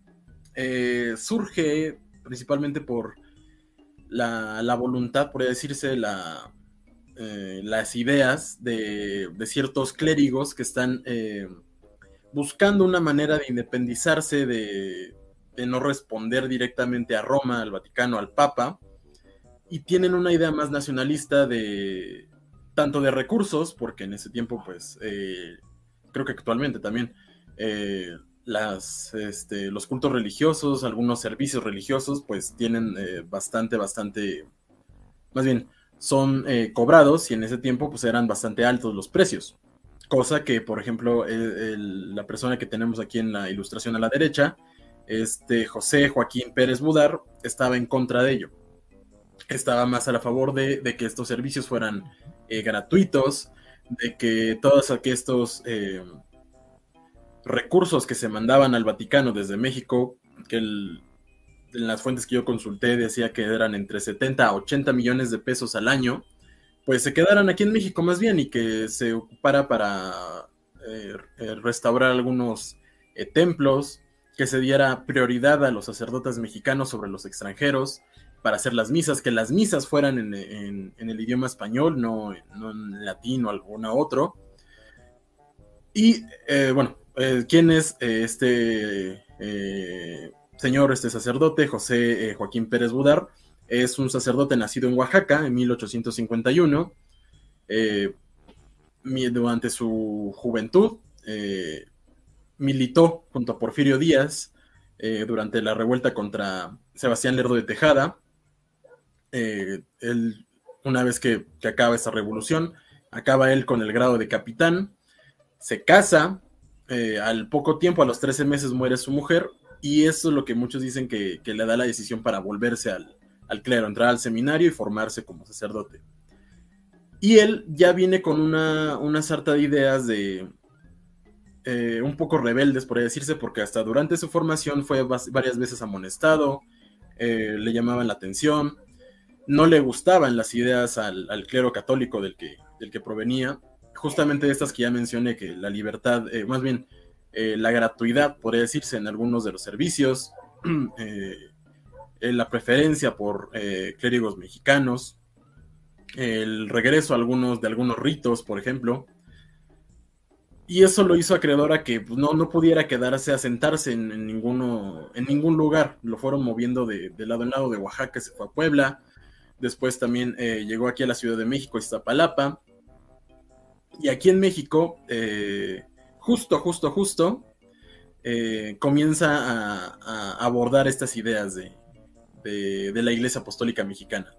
eh, surge principalmente por la, voluntad, podría decirse, la, las ideas de, ciertos clérigos que están buscando una manera de independizarse de, de no responder directamente a Roma, al Vaticano, al Papa, y tienen una idea más nacionalista de tanto de recursos, porque en ese tiempo, pues, creo que actualmente también, eh, las, este, los cultos religiosos, algunos servicios religiosos, pues tienen eh, bastante, bastante, más bien, son cobrados y en ese tiempo, pues eran bastante altos los precios. Cosa que, por ejemplo, la persona que tenemos aquí en la ilustración a la derecha, este José Joaquín Pérez Budar estaba en contra de ello. Estaba más a la favor de, que estos servicios fueran eh, gratuitos, de que todos estos eh, recursos que se mandaban al Vaticano desde México, que en las fuentes que yo consulté decía que eran entre 70 a 80 millones de pesos al año, pues se quedaran aquí en México más bien y que se ocupara para eh, restaurar algunos templos, que se diera prioridad a los sacerdotes mexicanos sobre los extranjeros para hacer las misas, que las misas fueran en, el idioma español, no, en latín o alguno otro. Y eh, bueno, eh, ¿quién es eh, este señor, este sacerdote, José Joaquín Pérez Budar? Es un sacerdote nacido en Oaxaca en 1851. durante su juventud, militó junto a Porfirio Díaz durante la revuelta contra Sebastián Lerdo de Tejada. Eh, él, una vez que, acaba esta revolución, acaba él con el grado de capitán, se casa, eh, al poco tiempo, a los 13 meses, muere su mujer, y eso es lo que muchos dicen que, le da la decisión para volverse al, al, clero, entrar al seminario y formarse como sacerdote. Y él ya viene con una, una sarta de ideas de, eh, un poco rebeldes, por decirse, porque hasta durante su formación fue varias veces amonestado, eh, le llamaban la atención, no le gustaban las ideas al, clero católico del que, del que provenía, justamente estas que ya mencioné, que la libertad, eh, más bien la gratuidad, podría decirse, en algunos de los servicios, la preferencia por clérigos mexicanos, el regreso algunos, de algunos ritos, por ejemplo. Y eso lo hizo acreedor a que pues, no, no pudiera quedarse a sentarse en, ninguno, en ningún lugar. Lo fueron moviendo de, lado en lado, de Oaxaca se fue a Puebla. Después también eh, llegó aquí a la Ciudad de México, Iztapalapa. Y aquí en México, eh, justo, justo, justo, eh, comienza a, abordar estas ideas de, de la Iglesia Apostólica Mexicana.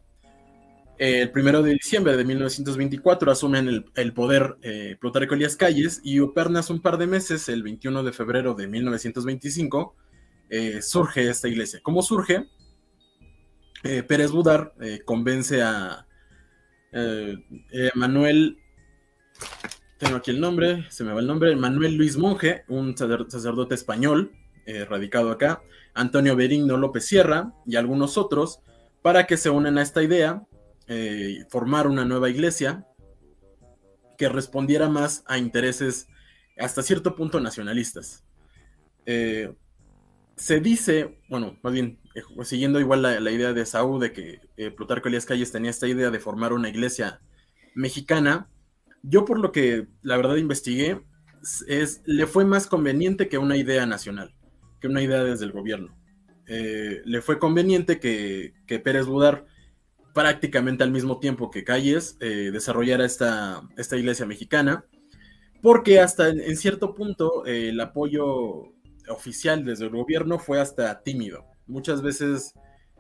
El primero de diciembre de 1924 asumen el, poder eh, Plutarco Calles y apenas un par de meses, el 21 de febrero de 1925, eh, surge esta iglesia. ¿Cómo surge? Eh, Pérez Budar convence a Manuel, tengo aquí el nombre, se me va el nombre, Manuel Luis Monje, un sacerdote español radicado acá, Antonio Berigno López Sierra y algunos otros, para que se unan a esta idea eh, formar una nueva iglesia que respondiera más a intereses hasta cierto punto nacionalistas. Eh, se dice, bueno, más bien, eh, siguiendo igual la, idea de Saúl de que Plutarco Elías Calles tenía esta idea de formar una iglesia mexicana, yo por lo que la verdad investigué, es, le fue más conveniente que una idea nacional, que una idea desde el gobierno. le fue conveniente que, que Pérez Budar prácticamente al mismo tiempo que Calles eh, desarrollara esta, esta iglesia mexicana, porque hasta en, cierto punto eh, el apoyo oficial desde el gobierno fue hasta tímido. Muchas veces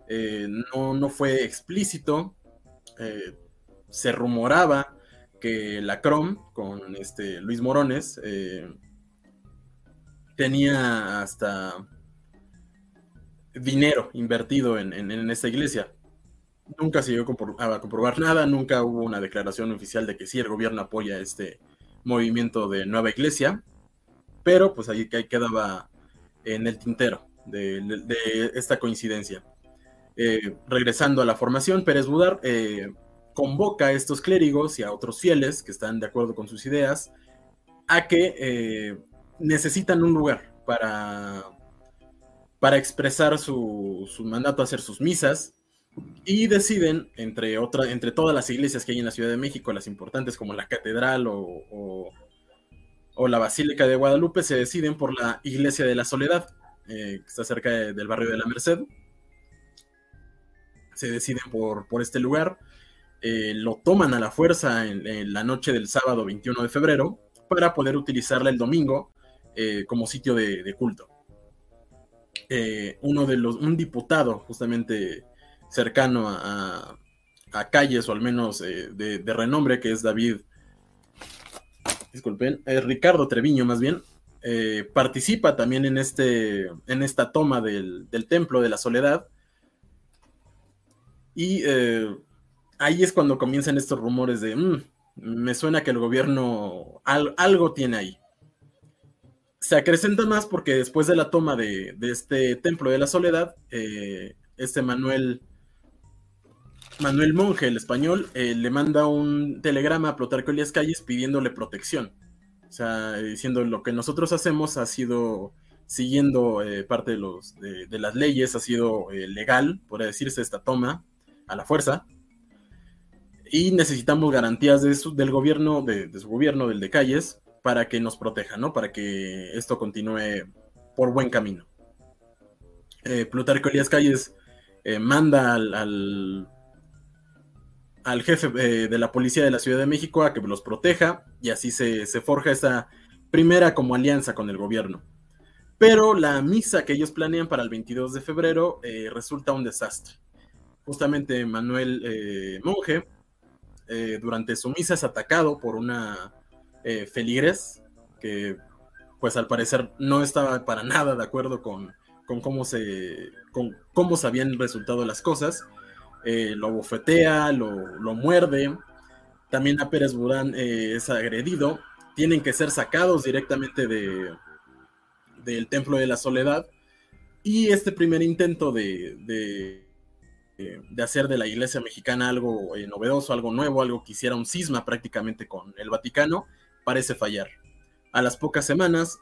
eh, no, fue explícito, se rumoraba que la CROM con este Luis Morones tenía hasta dinero invertido en, en esta iglesia. Nunca se llegó a comprobar nada, nunca hubo una declaración oficial de que sí el gobierno apoya este movimiento de nueva iglesia, pero pues ahí quedaba en el tintero de, esta coincidencia. Eh, regresando a la formación, Pérez Budar eh, convoca a estos clérigos y a otros fieles que están de acuerdo con sus ideas a que eh, necesitan un lugar para, para expresar su, su mandato, hacer sus misas, y deciden, entre, otra, entre todas las iglesias que hay en la Ciudad de México, las importantes como la Catedral o, o, la Basílica de Guadalupe, se deciden por la Iglesia de la Soledad, eh, que está cerca del barrio de la Merced. Se deciden por, por este lugar, eh, lo toman a la fuerza en, la noche del sábado 21 de febrero para poder utilizarla el domingo eh, como sitio de, culto. uno de los, un diputado justamente cercano a, calles o al menos eh, de, renombre, que es David, disculpen, es Ricardo Treviño más bien, eh, participa también en, este, en esta toma del, templo de la soledad. Y eh, ahí es cuando comienzan estos rumores de, mm, me suena que el gobierno algo tiene ahí. Se acrecenta más porque después de la toma de, este templo de la soledad, este Manuel Manuel Monge, el español, eh, le manda un telegrama a Plutarco Elías Calles pidiéndole protección. O sea, diciendo lo que nosotros hacemos ha sido siguiendo eh, parte de, los, de, las leyes, ha sido eh, legal, por decirse, esta toma a la fuerza. Y necesitamos garantías de del gobierno, de, su gobierno, del de Calles, para que nos proteja, ¿no? Para que esto continúe por buen camino. Plutarco Elías Calles manda al jefe eh, de la policía de la Ciudad de México a que los proteja y así se, forja esa primera como alianza con el gobierno. Pero la misa que ellos planean para el 22 de febrero eh, resulta un desastre. Justamente Manuel eh, Monje durante su misa es atacado por una feligres que pues al parecer no estaba para nada de acuerdo con, con cómo se con cómo se habían resultado las cosas eh, lo bofetea, lo, muerde. También a Pérez Burán eh, es agredido. Tienen que ser sacados directamente de, del Templo de la Soledad. Y este primer intento de, de, hacer de la iglesia mexicana algo eh, novedoso, algo nuevo, algo que hiciera un cisma prácticamente con el Vaticano, parece fallar. A las pocas semanas,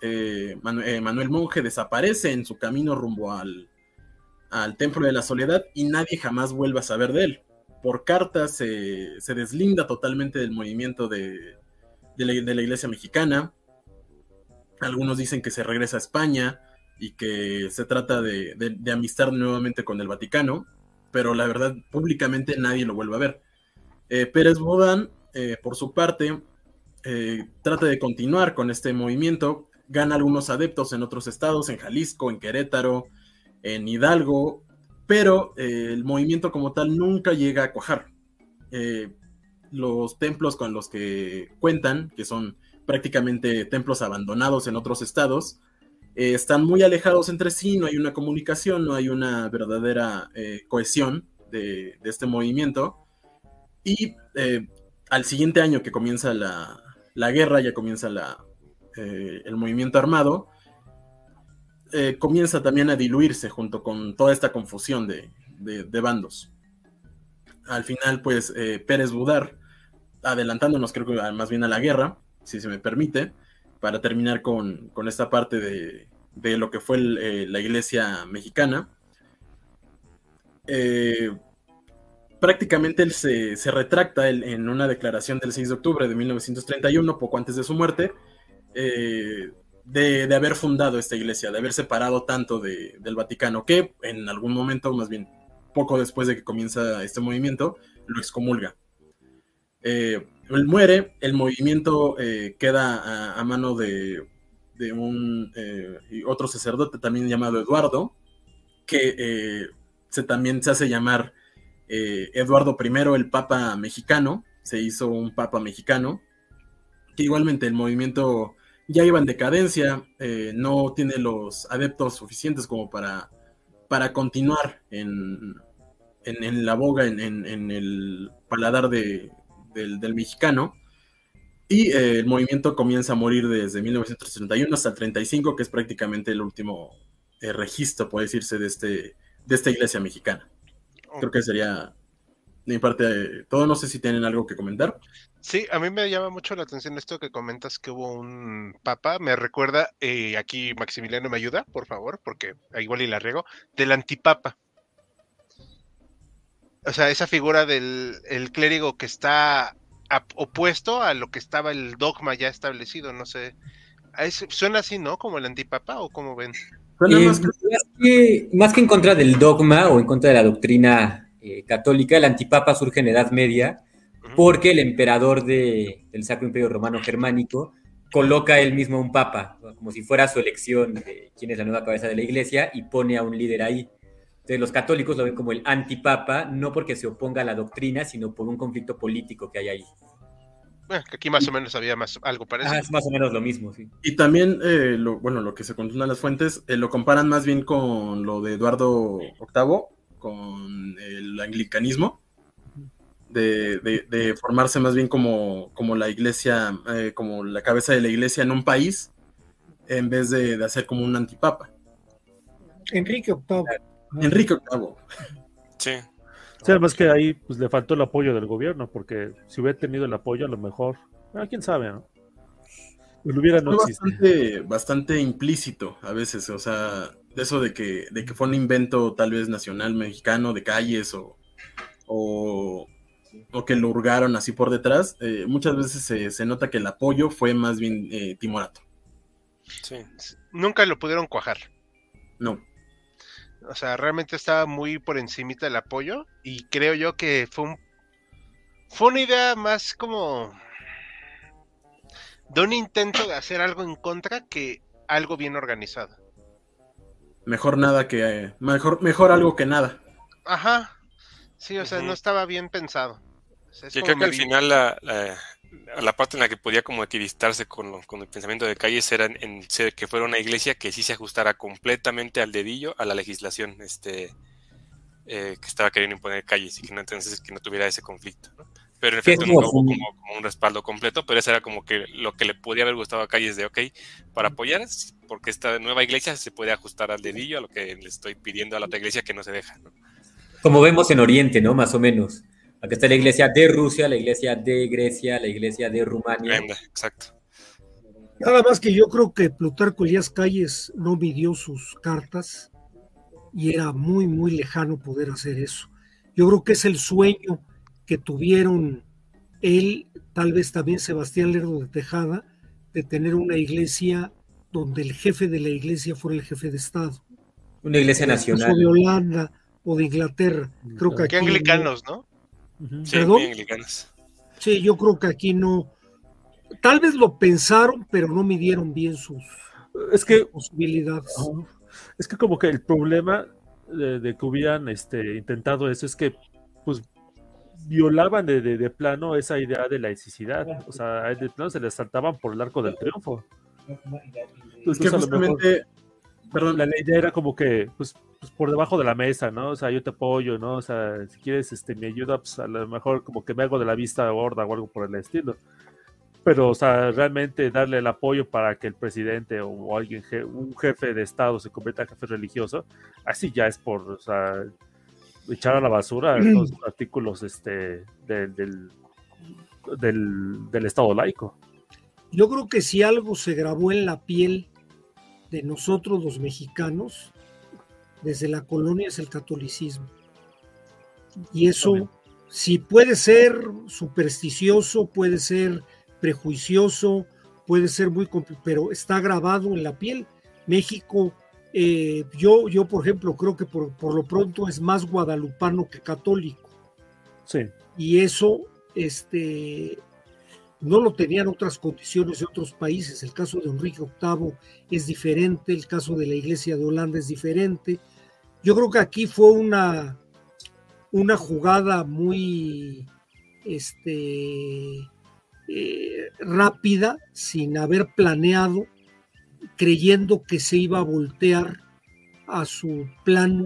Manuel Monje desaparece en su camino rumbo al, al Templo de la Soledad y nadie jamás vuelve a saber de él. Por cartas se, deslinda totalmente del movimiento de, la, iglesia mexicana. Algunos dicen que se regresa a España y que se trata de, de, amistar nuevamente con el Vaticano, pero la verdad públicamente nadie lo vuelve a ver. Eh, Pérez Bodán, eh, por su parte, eh, trata de continuar con este movimiento, gana algunos adeptos en otros estados, en Jalisco, en Querétaro, en Hidalgo, pero eh, el movimiento como tal nunca llega a cuajar. Eh, los templos con los que cuentan, que son prácticamente templos abandonados en otros estados, eh, están muy alejados entre sí, no hay una comunicación, no hay una verdadera cohesión de, este movimiento. Y al siguiente año que comienza la, la guerra, ya comienza la, el movimiento armado, eh, comienza también a diluirse junto con toda esta confusión de, bandos. Al final, pues eh, Pérez Budar, adelantándonos creo que más bien a la guerra, si se me permite, para terminar con, esta parte de, lo que fue eh, la iglesia mexicana. prácticamente él se, retracta en una declaración del 6 de octubre de 1931, poco antes de su muerte, de, haber fundado esta iglesia, de haber separado tanto del Vaticano, que en algún momento, más bien poco después de que comienza este movimiento, lo excomulga. Eh, él muere, el movimiento eh, queda a, mano de, un eh, otro sacerdote también llamado Eduardo, que se, también se hace llamar Eduardo I, el Papa mexicano, se hizo un Papa mexicano, que igualmente el movimiento ya iba en decadencia, eh, no tiene los adeptos suficientes como para, para continuar en, la boga, en, el paladar del, mexicano. Y eh, el movimiento comienza a morir desde 1931 hasta el 35, que es prácticamente el último eh, registro, puede decirse, de, este, de esta iglesia mexicana. Creo que sería de mi parte todo. No sé si tienen algo que comentar. Sí, a mí me llama mucho la atención esto que comentas que hubo un papa. Me recuerda, eh, aquí Maximiliano me ayuda, por favor, porque igual y la riego, del antipapa. O sea, esa figura del el clérigo que está opuesto a lo que estaba el dogma ya establecido, no sé. suena así, ¿no? Como el antipapa o como ven. Eh, más, que, más, que, en contra del dogma o en contra de la doctrina eh, católica, el antipapa surge en Edad Media porque el emperador del Sacro Imperio Romano Germánico coloca él mismo un papa, como si fuera su elección de quién es la nueva cabeza de la iglesia, y pone a un líder ahí. Entonces los católicos lo ven como el antipapa, no porque se oponga a la doctrina, sino por un conflicto político que hay ahí. Bueno, que aquí más o menos había más, algo parecido. Ah, es más o menos lo mismo, sí. Y también, eh, lo, bueno, lo que se consultan las fuentes, eh, lo comparan más bien con lo de Eduardo VIII, con el anglicanismo, de, formarse más bien como, como la iglesia, eh, como la cabeza de la iglesia en un país, en vez de, hacer como un antipapa. Enrique VIII. Enrique VIII. Sí. Sí, además que ahí pues, le faltó el apoyo del gobierno, porque si hubiera tenido el apoyo, a lo mejor, ah, quién sabe, ¿no? Pues hubiera no bastante, bastante implícito a veces, o sea, de eso de que, de que fue un invento tal vez nacional mexicano de calles o, o, o que lo hurgaron así por detrás, eh, muchas veces se, nota que el apoyo fue más bien eh, timorato. Sí. Nunca lo pudieron cuajar. No. O sea, realmente estaba muy por encimita el apoyo y creo yo que fue un fue una idea más como de un intento de hacer algo en contra que algo bien organizado. Mejor nada que mejor mejor algo que nada. Ajá. Sí, o sea, no estaba bien pensado. Yo creo que al final la, la, parte en la que podía como equidistarse con, con el pensamiento de calles era en, que fuera una iglesia que sí se ajustara completamente al dedillo a la legislación este, eh, que estaba queriendo imponer calles y que no, entonces que no tuviera ese conflicto. Pero en efecto no hubo como, como, un respaldo completo, pero eso era como que lo que le podía haber gustado a calles de, ok, para apoyar, porque esta nueva iglesia se puede ajustar al dedillo a lo que le estoy pidiendo a la otra iglesia que no se deja. ¿no? Como vemos en Oriente, ¿no? Más o menos. Aquí está la iglesia de Rusia, la iglesia de Grecia, la iglesia de Rumania. Exacto. Nada más que yo creo que Plutarco Elías Calles no midió sus cartas y era muy, muy lejano poder hacer eso. Yo creo que es el sueño que tuvieron él, tal vez también Sebastián Lerdo de Tejada, de tener una iglesia donde el jefe de la iglesia fuera el jefe de Estado. Una iglesia nacional. de Holanda o de Inglaterra. Creo que aquí anglicanos, ¿no? Sí, anglicanos. Sí, yo creo que aquí no. Tal vez lo pensaron, pero no midieron bien sus, es que, posibilidades. Es que como que el problema de, que hubieran este, intentado eso es que pues violaban de, de, plano esa idea de laicidad. O sea, de plano se les saltaban por el arco del triunfo. Pues que justamente, perdón, la idea era como que, pues, pues, por debajo de la mesa, ¿no? O sea, yo te apoyo, ¿no? O sea, si quieres, este, me ayuda, pues a lo mejor como que me hago de la vista gorda o algo por el estilo. Pero, o sea, realmente darle el apoyo para que el presidente o alguien, un jefe de Estado se convierta en jefe religioso, así ya es por, o sea, echar a la basura los artículos este, del, del, del Estado laico. Yo creo que si algo se grabó en la piel de nosotros los mexicanos desde la colonia es el catolicismo. Y eso, si puede ser supersticioso, puede ser prejuicioso, puede ser muy pero está grabado en la piel. México, eh, yo, yo por ejemplo, creo que por, por, lo pronto es más guadalupano que católico. Sí. Y eso, este, no lo tenían otras condiciones de otros países. El caso de Enrique VIII es diferente, el caso de la Iglesia de Holanda es diferente. Yo creo que aquí fue una, una jugada muy este, eh, rápida, sin haber planeado, creyendo que se iba a voltear a su plan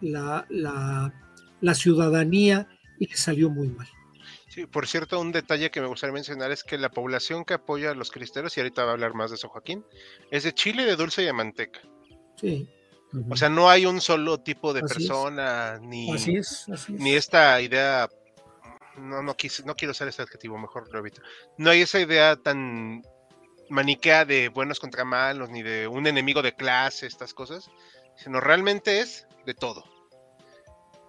la, la, la ciudadanía y le salió muy mal. Sí, por cierto, un detalle que me gustaría mencionar es que la población que apoya a los cristeros, y ahorita va a hablar más de eso Joaquín, es de chile de dulce y de manteca. Sí. O sea, no hay un solo tipo de persona, ni, ni esta idea, no, no, no quiero usar ese adjetivo, mejor lo evito. No hay esa idea tan maniquea de buenos contra malos, ni de un enemigo de clase, estas cosas, sino realmente es de todo.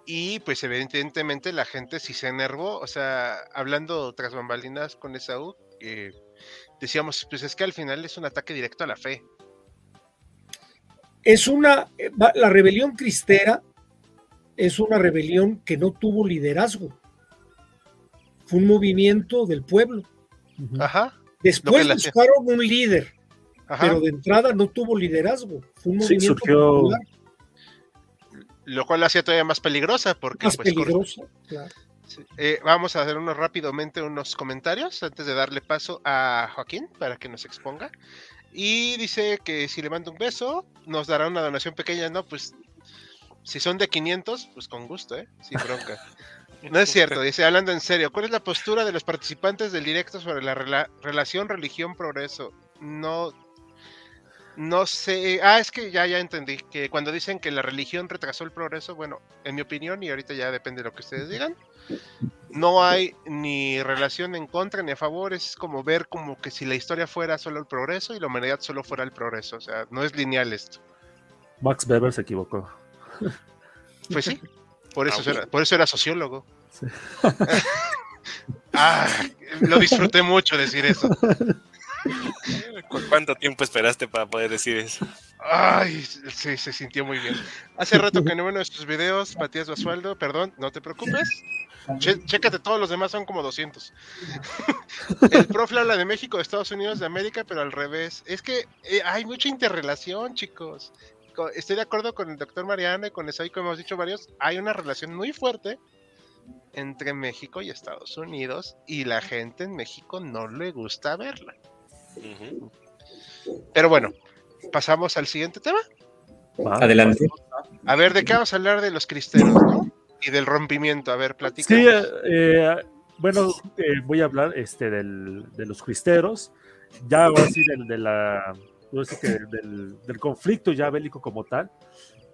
Y pues evidentemente la gente sí se enervó, o sea, hablando tras bambalinas con Esaú, eh, decíamos, pues es que al final es un ataque directo a la fe. Es una, eh, la rebelión cristera es una rebelión que no tuvo liderazgo. Fue un movimiento del pueblo. Ajá. Después buscaron un líder, pero de entrada no tuvo liderazgo. Fue un movimiento surgió, lo cual la hacía todavía más peligrosa porque más pues, peligrosa, claro. Eh, vamos a hacer unos rápidamente unos comentarios antes de darle paso a Joaquín para que nos exponga. Y dice que si le mando un beso, nos dará una donación pequeña. No, pues si son de 500, pues con gusto, ¿eh? Sin bronca. No es cierto, dice, hablando en serio, ¿cuál es la postura de los participantes del directo sobre la relación religión-progreso? No no sé, ah, es que ya, ya entendí, que cuando dicen que la religión retrasó el progreso, bueno, en mi opinión, y ahorita ya depende de lo que ustedes digan, no hay ni relación en contra ni a favor, es como ver como que si la historia fuera solo el progreso y la humanidad solo fuera el progreso, o sea, no es lineal esto. Max Weber se equivocó. Pues sí, por eso, era, por eso era sociólogo. ah, lo disfruté mucho decir eso. ¿Cuánto tiempo esperaste para poder decir eso? Ay, sí, se sintió muy bien. Hace rato que no veo nuestros videos, Matías Basualdo, perdón, no te preocupes. chécate, todos los demás son como 200. El profe habla de México, de Estados Unidos, de América, pero al revés. Es que eh, hay mucha interrelación, chicos. Estoy de acuerdo con el doctor Mariana y con eso, como hemos dicho varios, hay una relación muy fuerte entre México y Estados Unidos y la gente en México no le gusta verla. Pero bueno, pasamos al siguiente tema. Adelante. A ver, ¿de qué vamos a hablar de los cristeros, no? Y del rompimiento. A ver, platica. Sí, eh, bueno, eh, voy a hablar este, del, de los cristeros. Ya ahora sí del, de la, del, del, conflicto ya bélico como tal.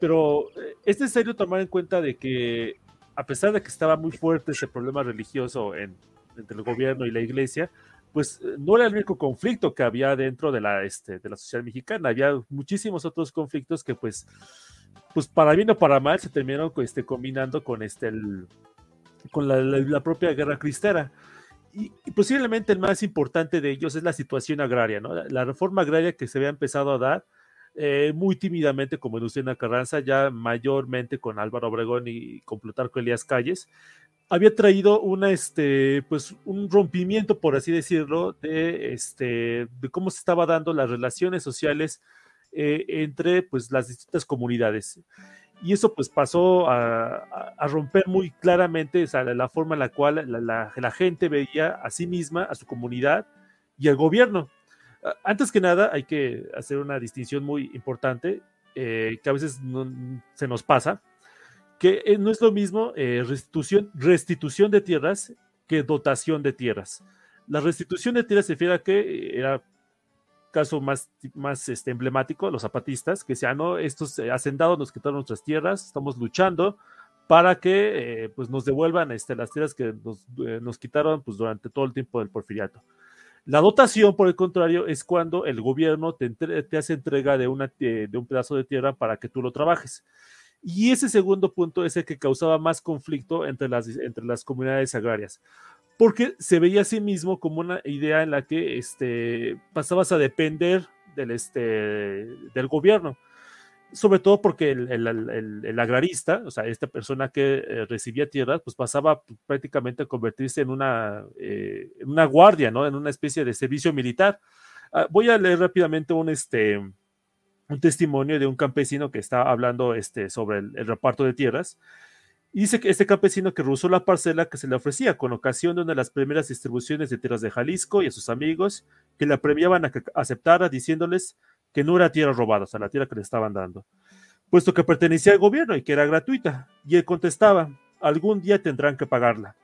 Pero eh, es necesario tomar en cuenta de que, a pesar de que estaba muy fuerte ese problema religioso en, entre el gobierno y la iglesia, pues eh, no era el único conflicto que había dentro de la, este, de la sociedad mexicana, había muchísimos otros conflictos que pues pues para bien o para mal se terminaron este, combinando con, este, con la, propia guerra cristera. Y, posiblemente el más importante de ellos es la situación agraria, ¿no? La reforma agraria que se había empezado a dar eh, muy tímidamente como Luciana Carranza, ya mayormente con Álvaro Obregón y con Plutarco Elías Calles, había traído una, este, pues, un rompimiento, por así decirlo, de, este, de cómo se estaba dando las relaciones sociales eh, entre pues, las distintas comunidades. Y eso pues pasó a, romper muy claramente la forma en la cual la, gente veía a sí misma, a su comunidad y al gobierno. Antes que nada, hay que hacer una distinción muy importante eh, que a veces se nos pasa, que eh, no es lo mismo restitución, restitución de tierras que dotación de tierras. La restitución de tierras se refiere a que era caso más, más este, emblemático, los zapatistas, que decían, no, estos eh, hacendados nos quitaron nuestras tierras, estamos luchando para que eh, pues nos devuelvan este, las tierras que nos, eh, nos, quitaron pues, durante todo el tiempo del porfiriato. La dotación, por el contrario, es cuando el gobierno te, te hace entrega de, una, de un pedazo de tierra para que tú lo trabajes. Y ese segundo punto es el que causaba más conflicto entre las, entre las comunidades agrarias porque se veía a sí mismo como una idea en la que este, pasabas a depender del, este, del gobierno, sobre todo porque el, el, el, agrarista, o sea, esta persona que eh, recibía tierras, pues pasaba prácticamente a convertirse en una, eh, una guardia, ¿no? En una especie de servicio militar. Ah, voy a leer rápidamente un, este, un testimonio de un campesino que está hablando este, sobre el reparto de tierras dice que este campesino que rehusó la parcela que se le ofrecía con ocasión de una de las primeras distribuciones de tierras de Jalisco y a sus amigos que la premiaban a que aceptara diciéndoles que no era tierra robada, o sea, la tierra que le estaban dando, puesto que pertenecía al gobierno y que era gratuita. Y él contestaba, algún día tendrán que pagarla.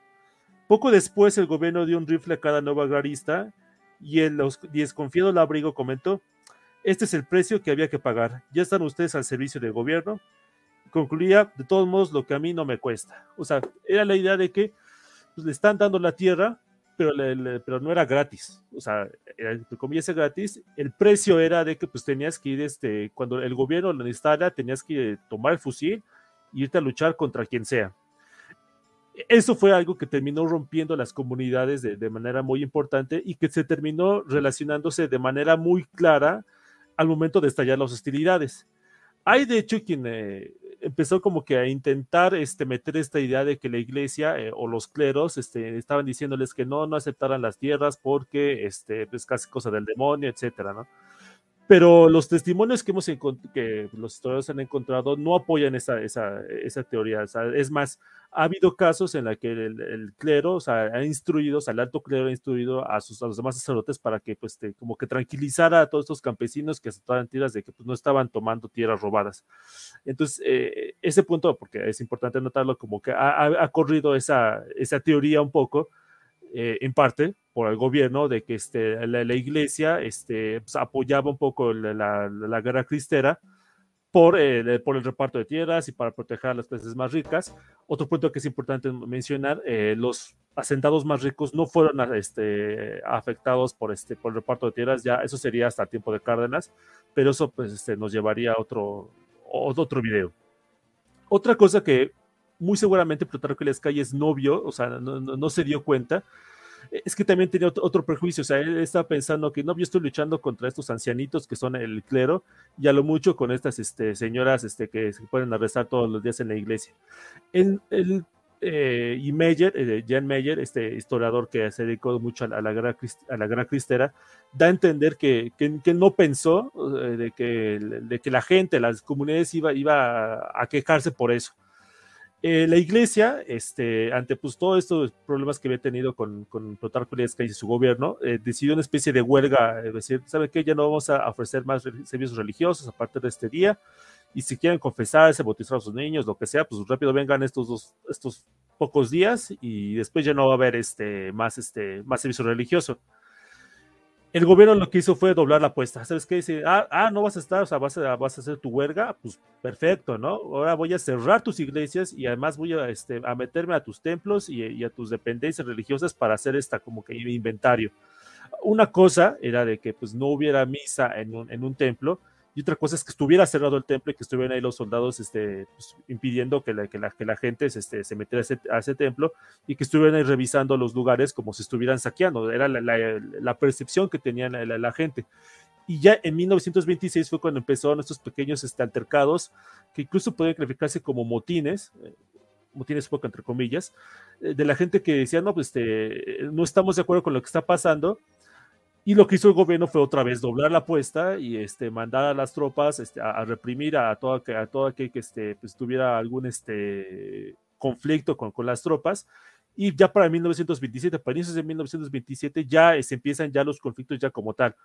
Poco después el gobierno dio un rifle a cada nuevo agrarista y el desconfiado Labrigo comentó, este es el precio que había que pagar. Ya están ustedes al servicio del gobierno concluía, de todos modos, lo que a mí no me cuesta. O sea, era la idea de que pues, le están dando la tierra, pero, pero no era gratis. O sea, entre comillas, gratis. El precio era de que pues tenías que ir, este, cuando el gobierno lo necesitara, tenías que tomar el fusil e irte a luchar contra quien sea. Eso fue algo que terminó rompiendo las comunidades de, de manera muy importante y que se terminó relacionándose de manera muy clara al momento de estallar las hostilidades. Hay de hecho quien eh, empezó como que a intentar este, meter esta idea de que la iglesia eh, o los cleros este, estaban diciéndoles que no, no aceptaran las tierras porque este, es casi cosa del demonio, etcétera, ¿no? Pero los testimonios que, hemos que los historiadores han encontrado no apoyan esa, esa, esa teoría. es más, ha habido casos en los que el, clero, o sea, ha instruido, o sea, el alto clero ha instruido a, sus, a los demás sacerdotes para que, pues, como que tranquilizara a todos estos campesinos que aceptaban tierras de que pues, no estaban tomando tierras robadas. Entonces, eh, ese punto, porque es importante notarlo, como que ha, ha corrido esa, esa teoría un poco, eh, en parte por el gobierno de que este, la, iglesia este, pues, apoyaba un poco la, la, guerra cristera por, eh, por el reparto de tierras y para proteger a las clases más ricas. Otro punto que es importante mencionar, eh, los asentados más ricos no fueron este, afectados por, este, por el reparto de tierras, ya eso sería hasta el tiempo de Cárdenas, pero eso pues, este, nos llevaría a otro, otro video. Otra cosa que muy seguramente Plutarco Elias Calles no vio, o sea, no, no, se dio cuenta, es que también tenía otro, prejuicio, o sea, él estaba pensando que no, yo estoy luchando contra estos ancianitos que son el clero y a lo mucho con estas este, señoras este, que se pueden arrestar todos los días en la iglesia. El, el eh, y Meyer, eh, Jan Meyer, este historiador que se dedicó mucho a la, a la, guerra, a la cristera, da a entender que, que, no pensó eh, de, que, de que la gente, las comunidades iba, iba a quejarse por eso eh, la iglesia, este, ante pues, todos estos problemas que había tenido con, con Plutarco y su gobierno, eh, decidió una especie de huelga, es decir, ¿sabe qué? Ya no vamos a ofrecer más servicios religiosos a partir de este día, y si quieren confesarse, bautizar a sus niños, lo que sea, pues rápido vengan estos dos, estos pocos días, y después ya no va a haber este, más, este, más servicio religioso el gobierno lo que hizo fue doblar la apuesta. ¿Sabes qué? Ah, ah, no vas a estar, o sea, vas a, vas a hacer tu huelga, pues perfecto, ¿no? Ahora voy a cerrar tus iglesias y además voy a, este, meterme a tus templos y, a tus dependencias religiosas para hacer esta como que inventario. Una cosa era de que pues no hubiera misa en un templo y otra cosa es que estuviera cerrado el templo y que estuvieran ahí los soldados este, pues, impidiendo que la, que, la, que la gente este, se metiera a ese, templo y que estuvieran ahí revisando los lugares como si estuvieran saqueando. Era la, percepción que tenía la, gente. Y ya en 1926 fue cuando empezaron estos pequeños este, altercados que incluso pueden calificarse como motines, eh, motines poco entre comillas, eh, de la gente que decía, no, pues este, no estamos de acuerdo con lo que está pasando y lo que hizo el gobierno fue otra vez doblar la apuesta y este, mandar a las tropas este, a, reprimir a todo, a todo aquel que este, pues, tuviera algún este, conflicto con, con las tropas. Y ya para 1927, para inicios de 1927, ya se empiezan ya los conflictos ya como tal.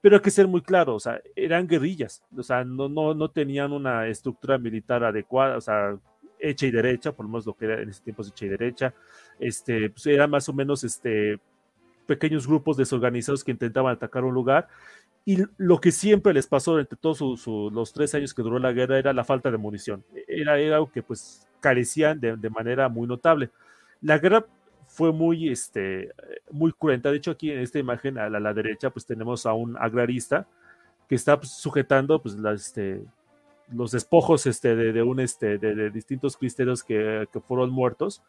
Pero hay que ser muy claro, o sea, eran guerrillas, o sea, no, no, no tenían una estructura militar adecuada, o sea, hecha y derecha, por lo menos lo que era en ese tiempo hecha y derecha, este, pues era más o menos este, pequeños grupos desorganizados que intentaban atacar un lugar. Y lo que siempre les pasó entre todos los tres años que duró la guerra era la falta de munición. Era, algo que pues carecían de, manera muy notable. La guerra fue muy, este, muy cruenta. De hecho, aquí en esta imagen a la, derecha pues tenemos a un agrarista que está pues, sujetando pues, este, los despojos este, de, un, este, de distintos cristeros que, que fueron muertos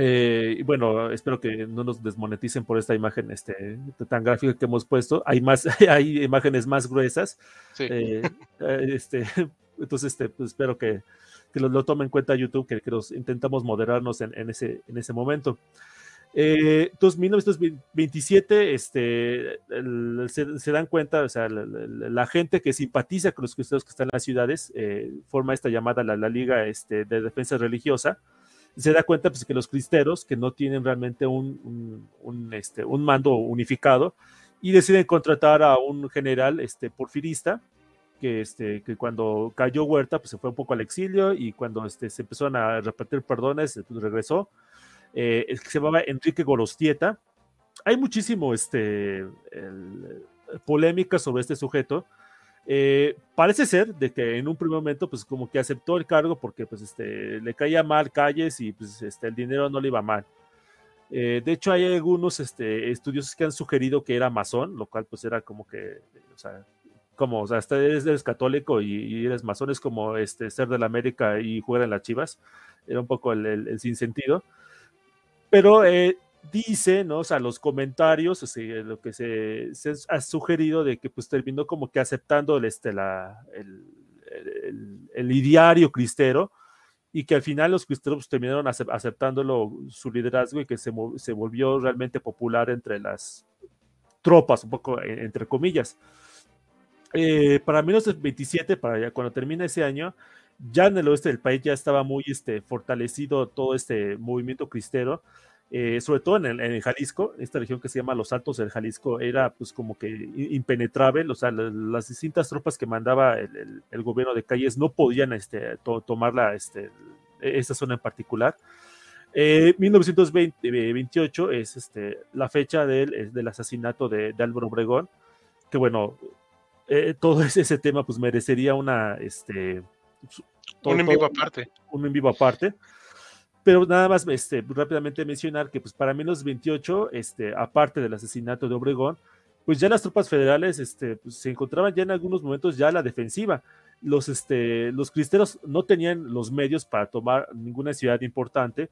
eh, y bueno, espero que no nos desmoneticen por esta imagen este, tan gráfica que hemos puesto. Hay más, hay imágenes más gruesas. Eh, eh, este, entonces, este, pues espero que, que lo, tomen en cuenta YouTube, que, que los intentamos moderarnos en, en, ese, en ese momento. entonces, 1927, este, se, dan cuenta, o sea, la, gente que simpatiza con los cristianos que están en las ciudades forma esta llamada la, la Liga este, de Defensa Religiosa, se da cuenta pues, que los cristeros, que no tienen realmente un, un, este, un mando unificado, y deciden contratar a un general este, porfirista, que, este, que cuando cayó Huerta, pues se fue un poco al exilio, y cuando este, se empezaron a repartir perdones, pues, regresó, eh, que se llamaba Enrique Gorostieta. Hay muchísimo este, polémica sobre este sujeto, eh, parece ser de que en un primer momento, pues como que aceptó el cargo porque pues este, le caía mal calles y pues este, el dinero no le iba mal. Eh, de hecho, hay algunos este, estudiosos que han sugerido que era masón, lo cual pues era como que, o sea, como, o sea, hasta eres, católico y, eres masón, es como este, ser de la América y jugar en las chivas, era un poco el, el, el sinsentido. Pero eh, dice, ¿no? O sea, los comentarios, o sea, lo que se, ha sugerido de que pues terminó como que aceptando el, este, el, el, cristero y que al final los cristeros pues, terminaron aceptándolo su liderazgo y que se, se, volvió realmente popular entre las tropas, un poco entre comillas. Eh, para 1927, para ya cuando termina ese año, ya en el oeste del país ya estaba muy este, fortalecido todo este movimiento cristero eh, sobre todo en el, Jalisco, esta región que se llama Los Altos del Jalisco, era pues como que impenetrable, o sea, las, distintas tropas que mandaba el, gobierno de Calles no podían este, tomar la, este, esta zona en particular. 1928 eh, es este, la fecha del, del asesinato de, Álvaro Obregón, que bueno, eh, todo ese, tema pues merecería una... Este, un en vivo aparte. Un en vivo aparte. Pero nada más este, rápidamente mencionar que pues para 1928, este, aparte del asesinato de Obregón, pues ya las tropas federales este, pues, se encontraban ya en algunos momentos ya a la defensiva. Los, este, los cristeros no tenían los medios para tomar ninguna ciudad importante,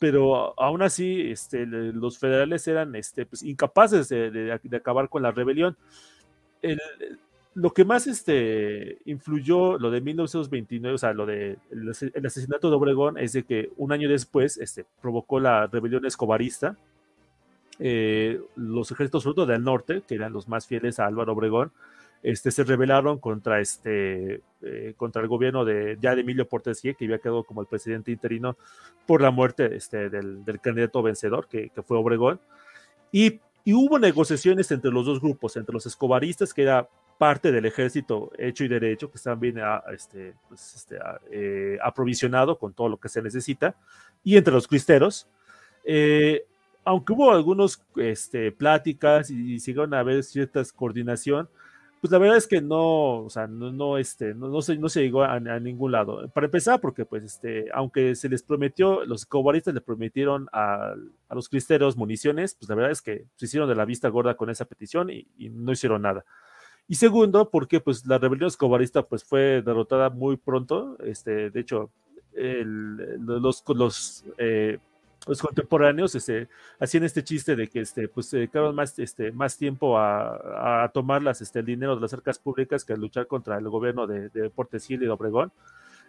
pero aún así este, los federales eran este, pues, incapaces de, de, acabar con la rebelión. El, lo que más este, influyó lo de 1929, o sea, lo de el, asesinato de Obregón, es de que un año después este, provocó la rebelión escobarista. Eh, los ejércitos, sobre del norte, que eran los más fieles a Álvaro Obregón, este, se rebelaron contra, este, eh, contra el gobierno de, ya de Emilio Portesquie, que había quedado como el presidente interino por la muerte este, del, candidato vencedor, que, que, fue Obregón. Y, y hubo negociaciones entre los dos grupos, entre los escobaristas, que era parte del ejército hecho y derecho, que está bien ah, este, pues, este, ah, eh, aprovisionado con todo lo que se necesita, y entre los cristeros. Eh, aunque hubo algunas este, pláticas y, y siguieron a haber cierta coordinación, pues la verdad es que no, o sea, no, no, este, no, no, se, no se llegó a, ningún lado. Para empezar, porque pues, este, aunque se les prometió, los cobaristas le prometieron a, a, los cristeros municiones, pues la verdad es que se hicieron de la vista gorda con esa petición y no hicieron nada. Y segundo, porque pues la rebelión escobarista pues fue derrotada muy pronto. Este, de hecho, los, los, eh, los contemporáneos este, hacían este chiste de que este, pues, se dedicaron más, este, más tiempo a, a tomar las, este, el dinero de las arcas públicas que a luchar contra el gobierno de, de Portesil y de Obregón.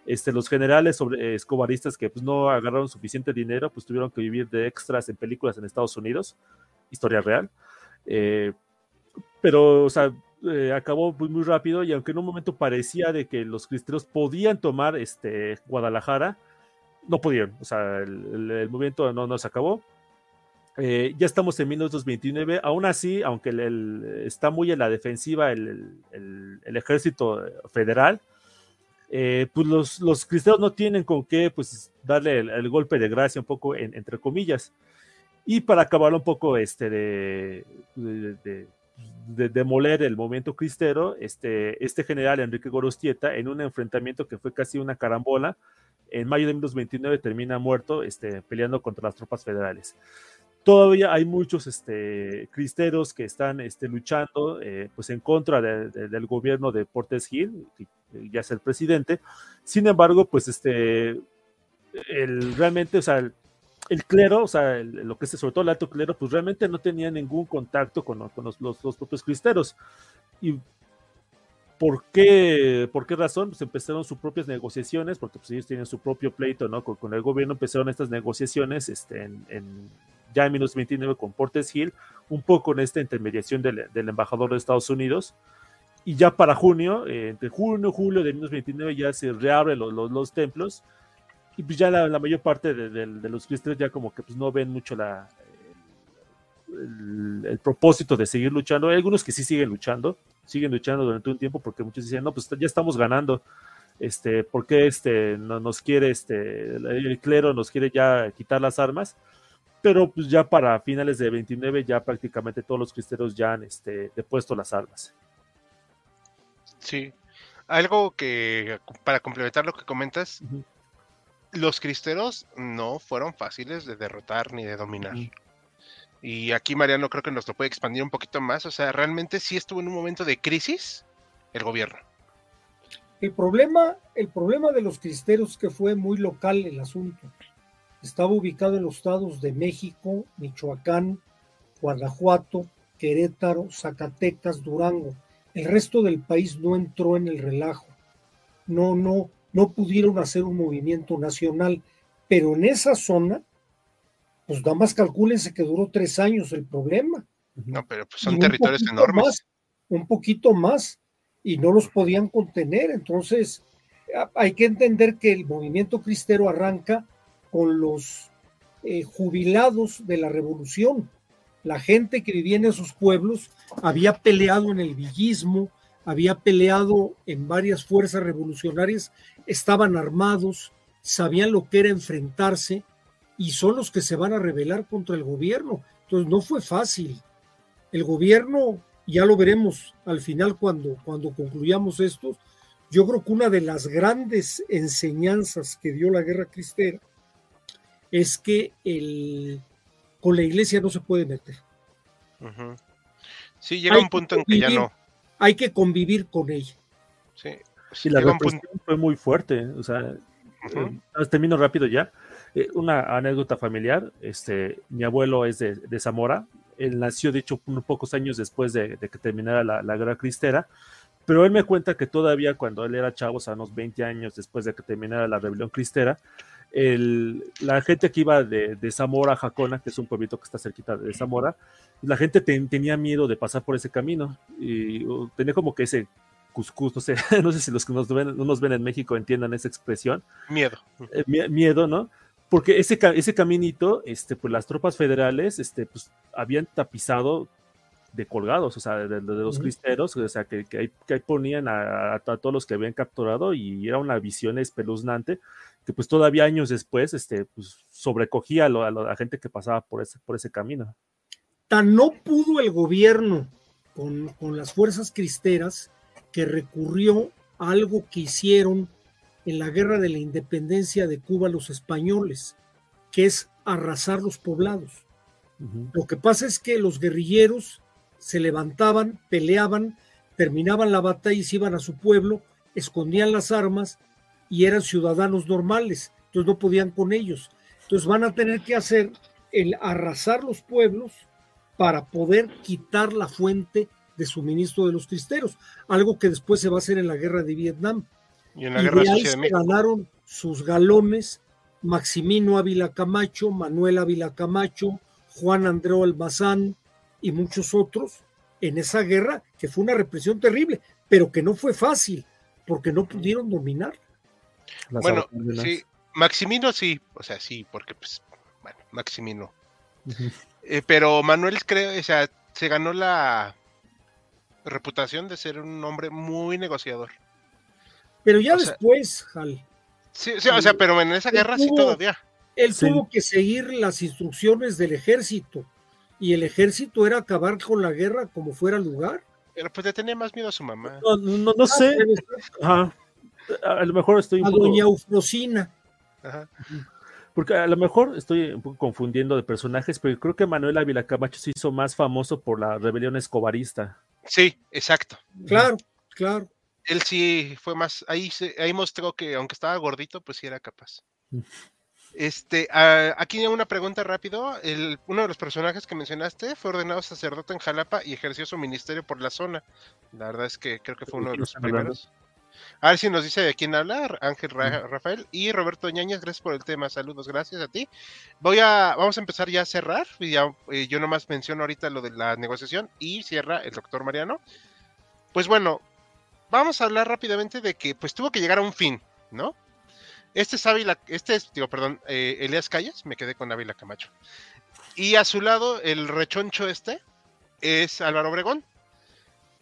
Este, los generales sobre, escobaristas que pues, no agarraron suficiente dinero, pues tuvieron que vivir de extras en películas en Estados Unidos, historia real. Eh, pero, o sea, eh, acabó muy, muy, rápido y aunque en un momento parecía de que los cristeros podían tomar este, Guadalajara, no pudieron, o sea, el, movimiento no, no se acabó. Eh, ya estamos en 1929, aún así, aunque el, está muy en la defensiva el, ejército federal, eh, pues los, los, no tienen con qué pues, darle el, golpe de gracia un poco entre comillas. Y para acabar un poco este, de demoler el movimiento cristero, este, este general Enrique Gorostieta, en un enfrentamiento que fue casi una carambola, en mayo de 1929 termina muerto este, peleando contra las tropas federales. Todavía hay muchos este, cristeros que están este, luchando eh, pues en contra del gobierno de Portes Gil, que ya es el presidente. Sin embargo, pues este, el, realmente, o sea, el clero, o sea, lo que es sobre todo el alto clero, pues realmente no tenía ningún contacto con, los, propios cristeros. ¿Y por qué, por qué razón? Pues empezaron sus propias negociaciones, porque pues ellos tienen su propio pleito, ¿no? Con, el gobierno empezaron estas negociaciones este, en, ya en 1929 con Portes Hill, un poco en esta intermediación del, embajador de Estados Unidos. Y ya para junio, eh, entre junio y julio de 1929 ya se reabren los templos y pues ya la, mayor parte de, los cristianos ya como que pues no ven mucho la, el, propósito de seguir luchando. Hay algunos que sí siguen luchando, siguen luchando durante un tiempo porque muchos dicen, no, pues ya estamos ganando. Este, ¿por qué este, no, nos quiere, este, el clero nos quiere ya quitar las armas? Pero pues ya para finales de 29 ya prácticamente todos los cristeros ya han este, depuesto las armas. Sí, algo que para complementar lo que comentas, los cristeros no fueron fáciles de derrotar ni de dominar. Y aquí Mariano creo que nos lo puede expandir un poquito más. O sea, realmente sí estuvo en un momento de crisis el gobierno. El problema, el problema de los cristeros que fue muy local el asunto. Estaba ubicado en los estados de México, Michoacán, Guanajuato, Querétaro, Zacatecas, Durango. El resto del país no entró en el relajo. No, no, no pudieron hacer un movimiento nacional, pero en esa zona, pues nada más calcúlense que duró tres años el problema. No, pero pues son territorios enormes. un poquito más, y no los podían contener. Entonces, hay que entender que el movimiento cristero arranca con los eh, jubilados de la revolución. La gente que vivía en esos pueblos había peleado en el villismo, había peleado en varias fuerzas revolucionarias, estaban armados, sabían lo que era enfrentarse y son los que se van a rebelar contra el gobierno. Entonces no fue fácil. El gobierno, ya lo veremos al final cuando, cuando concluyamos esto, yo creo que una de las grandes enseñanzas que dio la guerra cristera es que el, con la iglesia no se puede meter. Sí, llega un punto en que ya no hay que convivir con ella. Sí. sí la represión fue muy fuerte. O sea, eh, termino rápido ya. Eh, una anécdota familiar. Este, mi abuelo es de, Zamora. Él nació, de hecho, unos pocos años después de, que terminara la, la, guerra cristera. Pero él me cuenta que todavía cuando él era chavo, o sea, unos 20 años después de que terminara la rebelión cristera, el, la gente que iba de, Zamora a Jacona, que es un pueblito que está cerquita de Zamora, la gente tenía miedo de pasar por ese camino y tenía como que ese cuscús, no sé, no sé si los que nos ven, no nos ven en México entiendan esa expresión. Miedo. Eh, miedo, ¿no? Porque ese, ese caminito, este, pues las tropas federales, este, pues habían tapizado de colgados, o sea, de, los cristeros, o sea, que, que, ahí, ponían a, a, todos los que habían capturado y era una visión espeluznante que pues todavía años después este, pues, sobrecogía a, la gente que pasaba por ese, por ese camino. Tan no pudo el gobierno con, con las fuerzas cristeras que recurrió a algo que hicieron en la guerra de la independencia de Cuba los españoles, que es arrasar los poblados. Lo que pasa es que los guerrilleros se levantaban, peleaban, terminaban la batalla y se iban a su pueblo, escondían las armas y eran ciudadanos normales, entonces no podían con ellos. Entonces van a tener que hacer el arrasar los pueblos para poder quitar la fuente de suministro de los cristeros, algo que después se va a hacer en la guerra de Vietnam. Y, en la guerra de ahí se ganaron sus galones Maximino Ávila Camacho, Manuel Ávila Camacho, Juan Andreu Almazán y muchos otros en esa guerra, que fue una represión terrible, pero que no fue fácil, porque no pudieron dominar. Bueno, sí, Maximino sí, o sea, sí, porque pues, bueno, Maximino. Eh, pero Manuel creo, o sea, se ganó la reputación de ser un hombre muy negociador. Pero ya después, Jal. Sí, sí, o sea, pero en esa guerra sí todavía. Él tuvo que seguir las instrucciones del ejército y el ejército era acabar con la guerra como fuera lugar. Pero pues le tenía más miedo a su mamá. No, no, no, sé. Ah, a lo mejor estoy. A doña Eufrosina. Ajá. Porque a lo mejor estoy un poco confundiendo de personajes, pero creo que Manuel Ávila Camacho se hizo más famoso por la rebelión escobarista. Sí, exacto. Claro, claro. Él sí fue más, ahí, ahí mostró que aunque estaba gordito, pues sí era capaz. Este, aquí hay una pregunta rápido. El, uno de los personajes que mencionaste fue ordenado sacerdote en Jalapa y ejerció su ministerio por la zona. La verdad es que creo que fue uno de los primeros. A ver si nos dice de quién hablar, Ángel Rafael y Roberto Ñañez, gracias por el tema, saludos, gracias a ti. Voy a, vamos a empezar ya a cerrar, y ya, eh, yo nomás menciono ahorita lo de la negociación y cierra el doctor Mariano. Pues bueno, vamos a hablar rápidamente de que pues tuvo que llegar a un fin, ¿no? Este es Ávila, este es, digo, perdón, eh, Elías Calles, me quedé con Ávila Camacho. Y a su lado, el rechoncho este es Álvaro Obregón,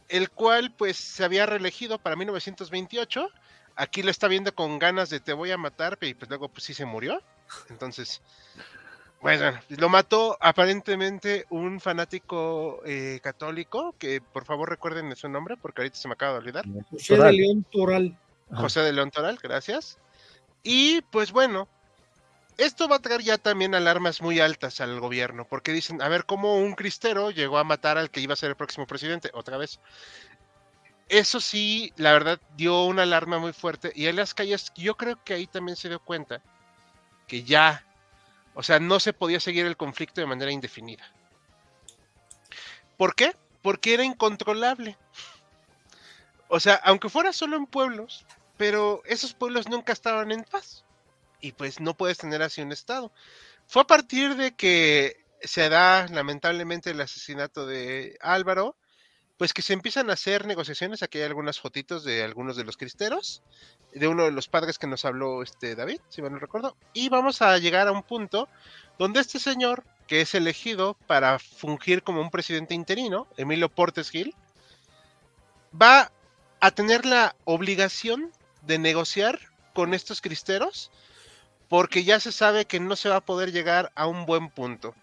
el cual pues se había reelegido para 1928. Aquí lo está viendo con ganas de te voy a matar, y pues luego pues sí se murió. Entonces, bueno, lo mató aparentemente un fanático eh, católico, que por favor recuerden su nombre, porque ahorita se me acaba de olvidar. José de León Toral. José de León Toral, gracias. Y pues bueno, esto va a traer ya también alarmas muy altas al gobierno, porque dicen, a ver, cómo un cristero llegó a matar al que iba a ser el próximo presidente, otra vez. Eso sí, la verdad, dio una alarma muy fuerte. Y las Calles, yo creo que ahí también se dio cuenta que ya, o sea, no se podía seguir el conflicto de manera indefinida. ¿Por qué? Porque era incontrolable. O sea, aunque fuera solo en pueblos, pero esos pueblos nunca estaban en paz y pues no puedes tener así un Estado. Fue a partir de que se da lamentablemente el asesinato de Álvaro, pues que se empiezan a hacer negociaciones. Aquí hay algunas fotitos de algunos de los cristeros, de uno de los padres que nos habló este David, si me no recuerdo. Y vamos a llegar a un punto donde este señor, que es elegido para fungir como un presidente interino, Emilio Portes Gil, va a tener la obligación de negociar con estos cristeros porque ya se sabe que no se va a poder llegar a un buen punto.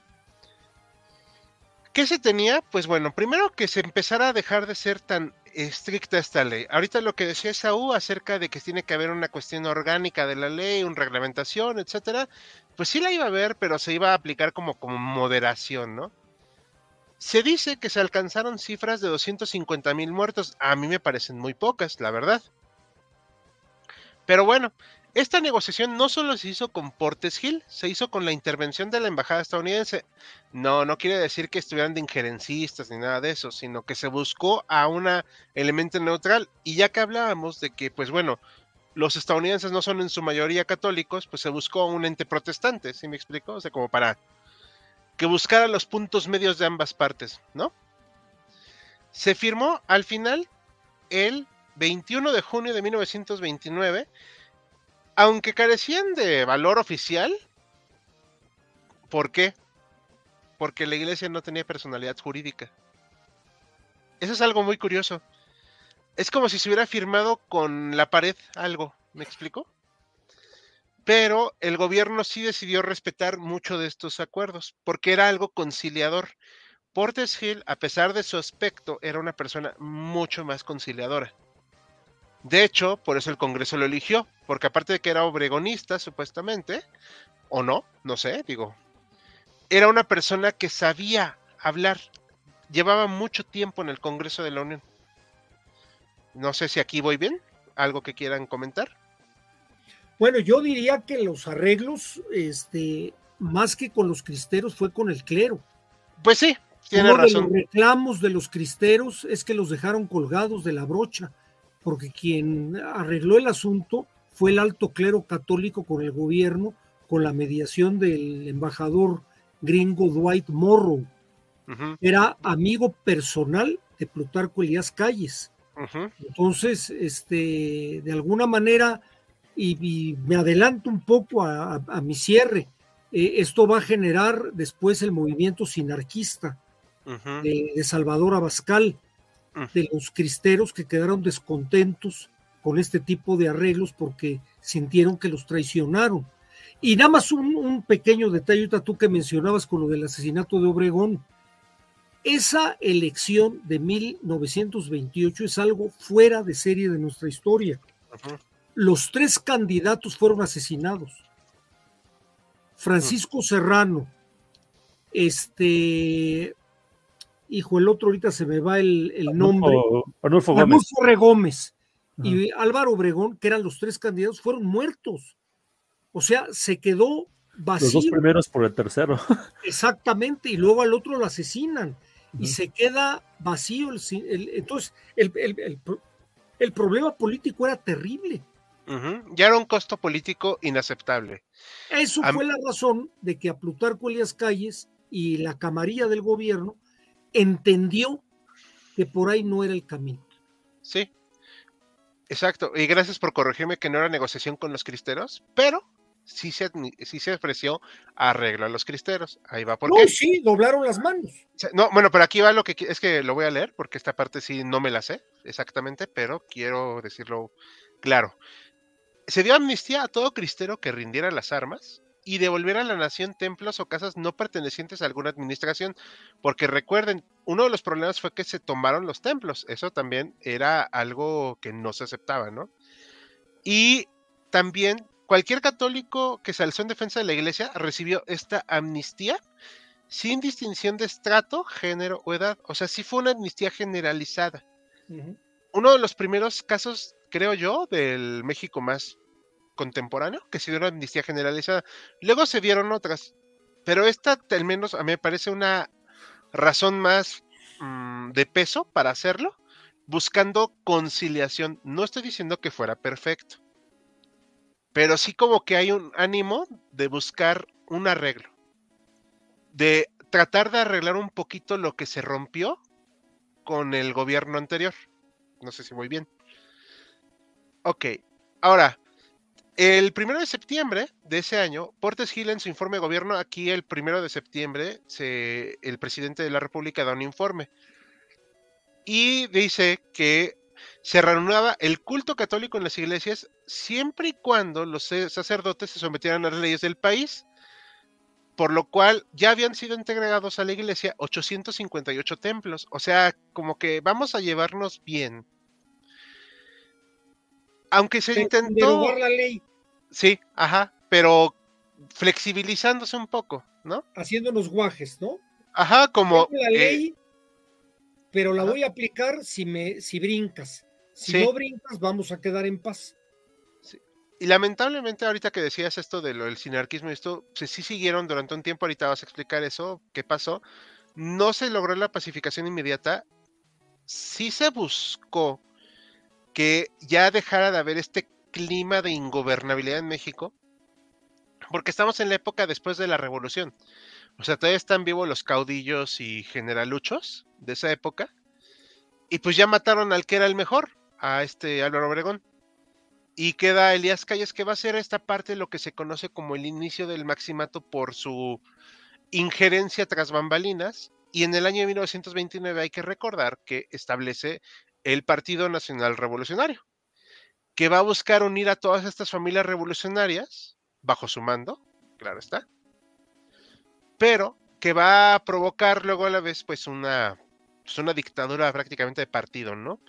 ¿Qué se tenía? Pues bueno, primero que se empezara a dejar de ser tan estricta esta ley. Ahorita lo que decía Saúl acerca de que tiene que haber una cuestión orgánica de la ley, una reglamentación, etcétera, pues sí la iba a haber, pero se iba a aplicar como, como moderación, ¿no? Se dice que se alcanzaron cifras de 250 mil muertos. A mí me parecen muy pocas, la verdad. Pero bueno, esta negociación no solo se hizo con Portes Hill, se hizo con la intervención de la embajada estadounidense. No, no quiere decir que estuvieran de injerencistas ni nada de eso, sino que se buscó a un elemento neutral. Y ya que hablábamos de que, pues bueno, los estadounidenses no son en su mayoría católicos, pues se buscó un ente protestante, ¿sí me explico? O sea, como para que buscara los puntos medios de ambas partes, ¿no? Se firmó al final el 21 de junio de 1929 aunque carecían de valor oficial, ¿por qué? Porque la iglesia no tenía personalidad jurídica. Eso es algo muy curioso. Es como si se hubiera firmado con la pared algo, ¿me explico? Pero el gobierno sí decidió respetar mucho de estos acuerdos, porque era algo conciliador. Portes Hill, a pesar de su aspecto, era una persona mucho más conciliadora. De hecho, por eso el Congreso lo eligió, porque aparte de que era obregonista, supuestamente, o no, no sé, digo, era una persona que sabía hablar, llevaba mucho tiempo en el Congreso de la Unión. No sé si aquí voy bien. ¿Algo que quieran comentar? Bueno, yo diría que los arreglos, este, más que con los cristeros, fue con el clero. Pues sí, tiene Uno razón. De los reclamos de los cristeros es que los dejaron colgados de la brocha, porque quien arregló el asunto fue el alto clero católico con el gobierno, con la mediación del embajador gringo Dwight Morrow. Era amigo personal de Plutarco Elías Calles. Entonces, este, de alguna manera, y, me adelanto un poco a, mi cierre, eh, esto va a generar después el movimiento sinarquista de, Salvador Abascal, de los cristeros que quedaron descontentos con este tipo de arreglos porque sintieron que los traicionaron. Y nada más un, un pequeño detalle, tú que mencionabas con lo del asesinato de Obregón. Esa elección de 1928 es algo fuera de serie de nuestra historia. Los tres candidatos fueron asesinados. Francisco Serrano, este, hijo, el otro ahorita se me va el, nombre. Arnulfo Gómez. Y Álvaro Obregón, que eran los tres candidatos, fueron muertos. O sea, se quedó vacío. Los dos primeros por el tercero. Exactamente, y luego al otro lo asesinan y se queda vacío. El, entonces, el, el, problema político era terrible. Ya era un costo político inaceptable. Eso fue la razón de que a Plutarco Elías Calles y la camarilla del gobierno entendió que por ahí no era el camino. Sí, exacto. Y gracias por corregirme que no era negociación con los cristeros, pero sí se, se ofreció arreglo a los cristeros. Ahí va. ¿Por no, sí, doblaron las manos. No, bueno, pero aquí va lo que es que lo voy a leer porque esta parte sí no me la sé exactamente, pero quiero decirlo claro. Se dio amnistía a todo cristero que rindiera las armas y devolviera a la nación templos o casas no pertenecientes a alguna administración, porque recuerden, uno de los problemas fue que se tomaron los templos, eso también era algo que no se aceptaba, ¿no? Y también Cualquier católico que se alzó en defensa de la iglesia recibió esta amnistía sin distinción de estrato, género o edad. O sea, sí fue una amnistía generalizada. Uno de los primeros casos, creo yo, del México más contemporáneo, que se dio una amnistía generalizada. Luego se dieron otras, pero esta al menos a mí me parece una razón más mm, de peso para hacerlo, buscando conciliación. No estoy diciendo que fuera perfecto, pero sí como que hay un ánimo de buscar un arreglo, de tratar de arreglar un poquito lo que se rompió con el gobierno anterior. No sé si muy bien. Ok, ahora, el primero de septiembre de ese año, Portes Gil en su informe de gobierno, aquí el primero de septiembre, se, el presidente de la República da un informe y dice que se reanudaba el culto católico en las iglesias siempre y cuando los sacerdotes se sometieran a las leyes del país, por lo cual ya habían sido integrados a la iglesia 858 templos. O sea, como que vamos a llevarnos bien. Aunque se intentó... la ley. Sí, ajá, pero flexibilizándose un poco, ¿no? Haciéndonos guajes, ¿no? Ajá, como... La eh, ley, pero la voy a aplicar si, me, si brincas. Si no brincas, vamos a quedar en paz. Y lamentablemente, ahorita que decías esto de lo del sinarquismo, esto sí siguieron durante un tiempo. Ahorita vas a explicar eso, qué pasó. No se logró la pacificación inmediata. Sí se buscó que ya dejara de haber este clima de ingobernabilidad en México, porque estamos en la época después de la revolución. O sea, todavía están vivos los caudillos y generaluchos de esa época. Y pues ya mataron al que era el mejor, a este Álvaro Obregón. Y queda Elías Calles, que va a ser esta parte de lo que se conoce como el inicio del maximato por su injerencia tras bambalinas. Y en el año 1929 hay que recordar que establece el Partido Nacional Revolucionario, que va a buscar unir a todas estas familias revolucionarias bajo su mando, claro está, pero que va a provocar luego a la vez pues una, pues una dictadura prácticamente de partido, ¿no?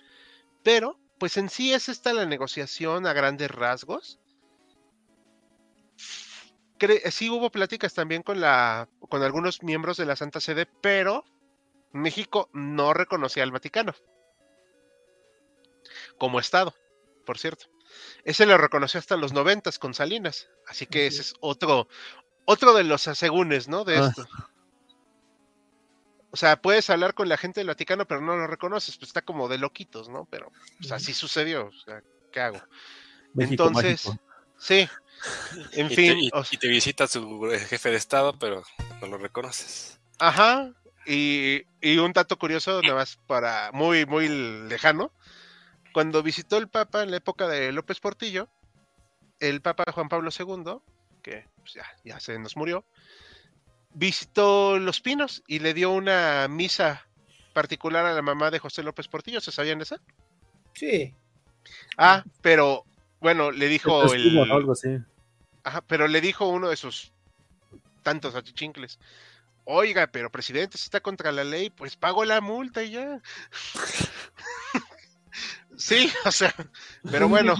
Pero pues en sí es esta la negociación a grandes rasgos. sí hubo pláticas también con, la, con algunos miembros de la Santa Sede, pero México no reconocía al Vaticano. Como estado, por cierto. Ese lo reconoció hasta los noventas con Salinas, así que ese es otro, otro de los asegúnes, ¿no? De ah. esto. O sea, puedes hablar con la gente del Vaticano, pero no lo reconoces, pues está como de loquitos, ¿no? Pero pues, así sucedió, o sea, ¿qué hago? Entonces, sí, en fin. y, te visita su eh, jefe de Estado, pero no lo reconoces. Ajá, y, y, un dato curioso, nada más para muy, muy lejano. Cuando visitó el Papa en la época de López Portillo, el Papa Juan Pablo II, que pues, ya, ya se nos murió, visitó Los Pinos y le dio una misa particular a la mamá de José López Portillo. ¿Se sabían esa? Sí. Ah, pero bueno, le dijo el. Algo así. Ajá, pero le dijo uno de sus tantos achichincles. Oiga, pero presidente, si está contra la ley, pues pago la multa y ya. sí, o sea, pero bueno.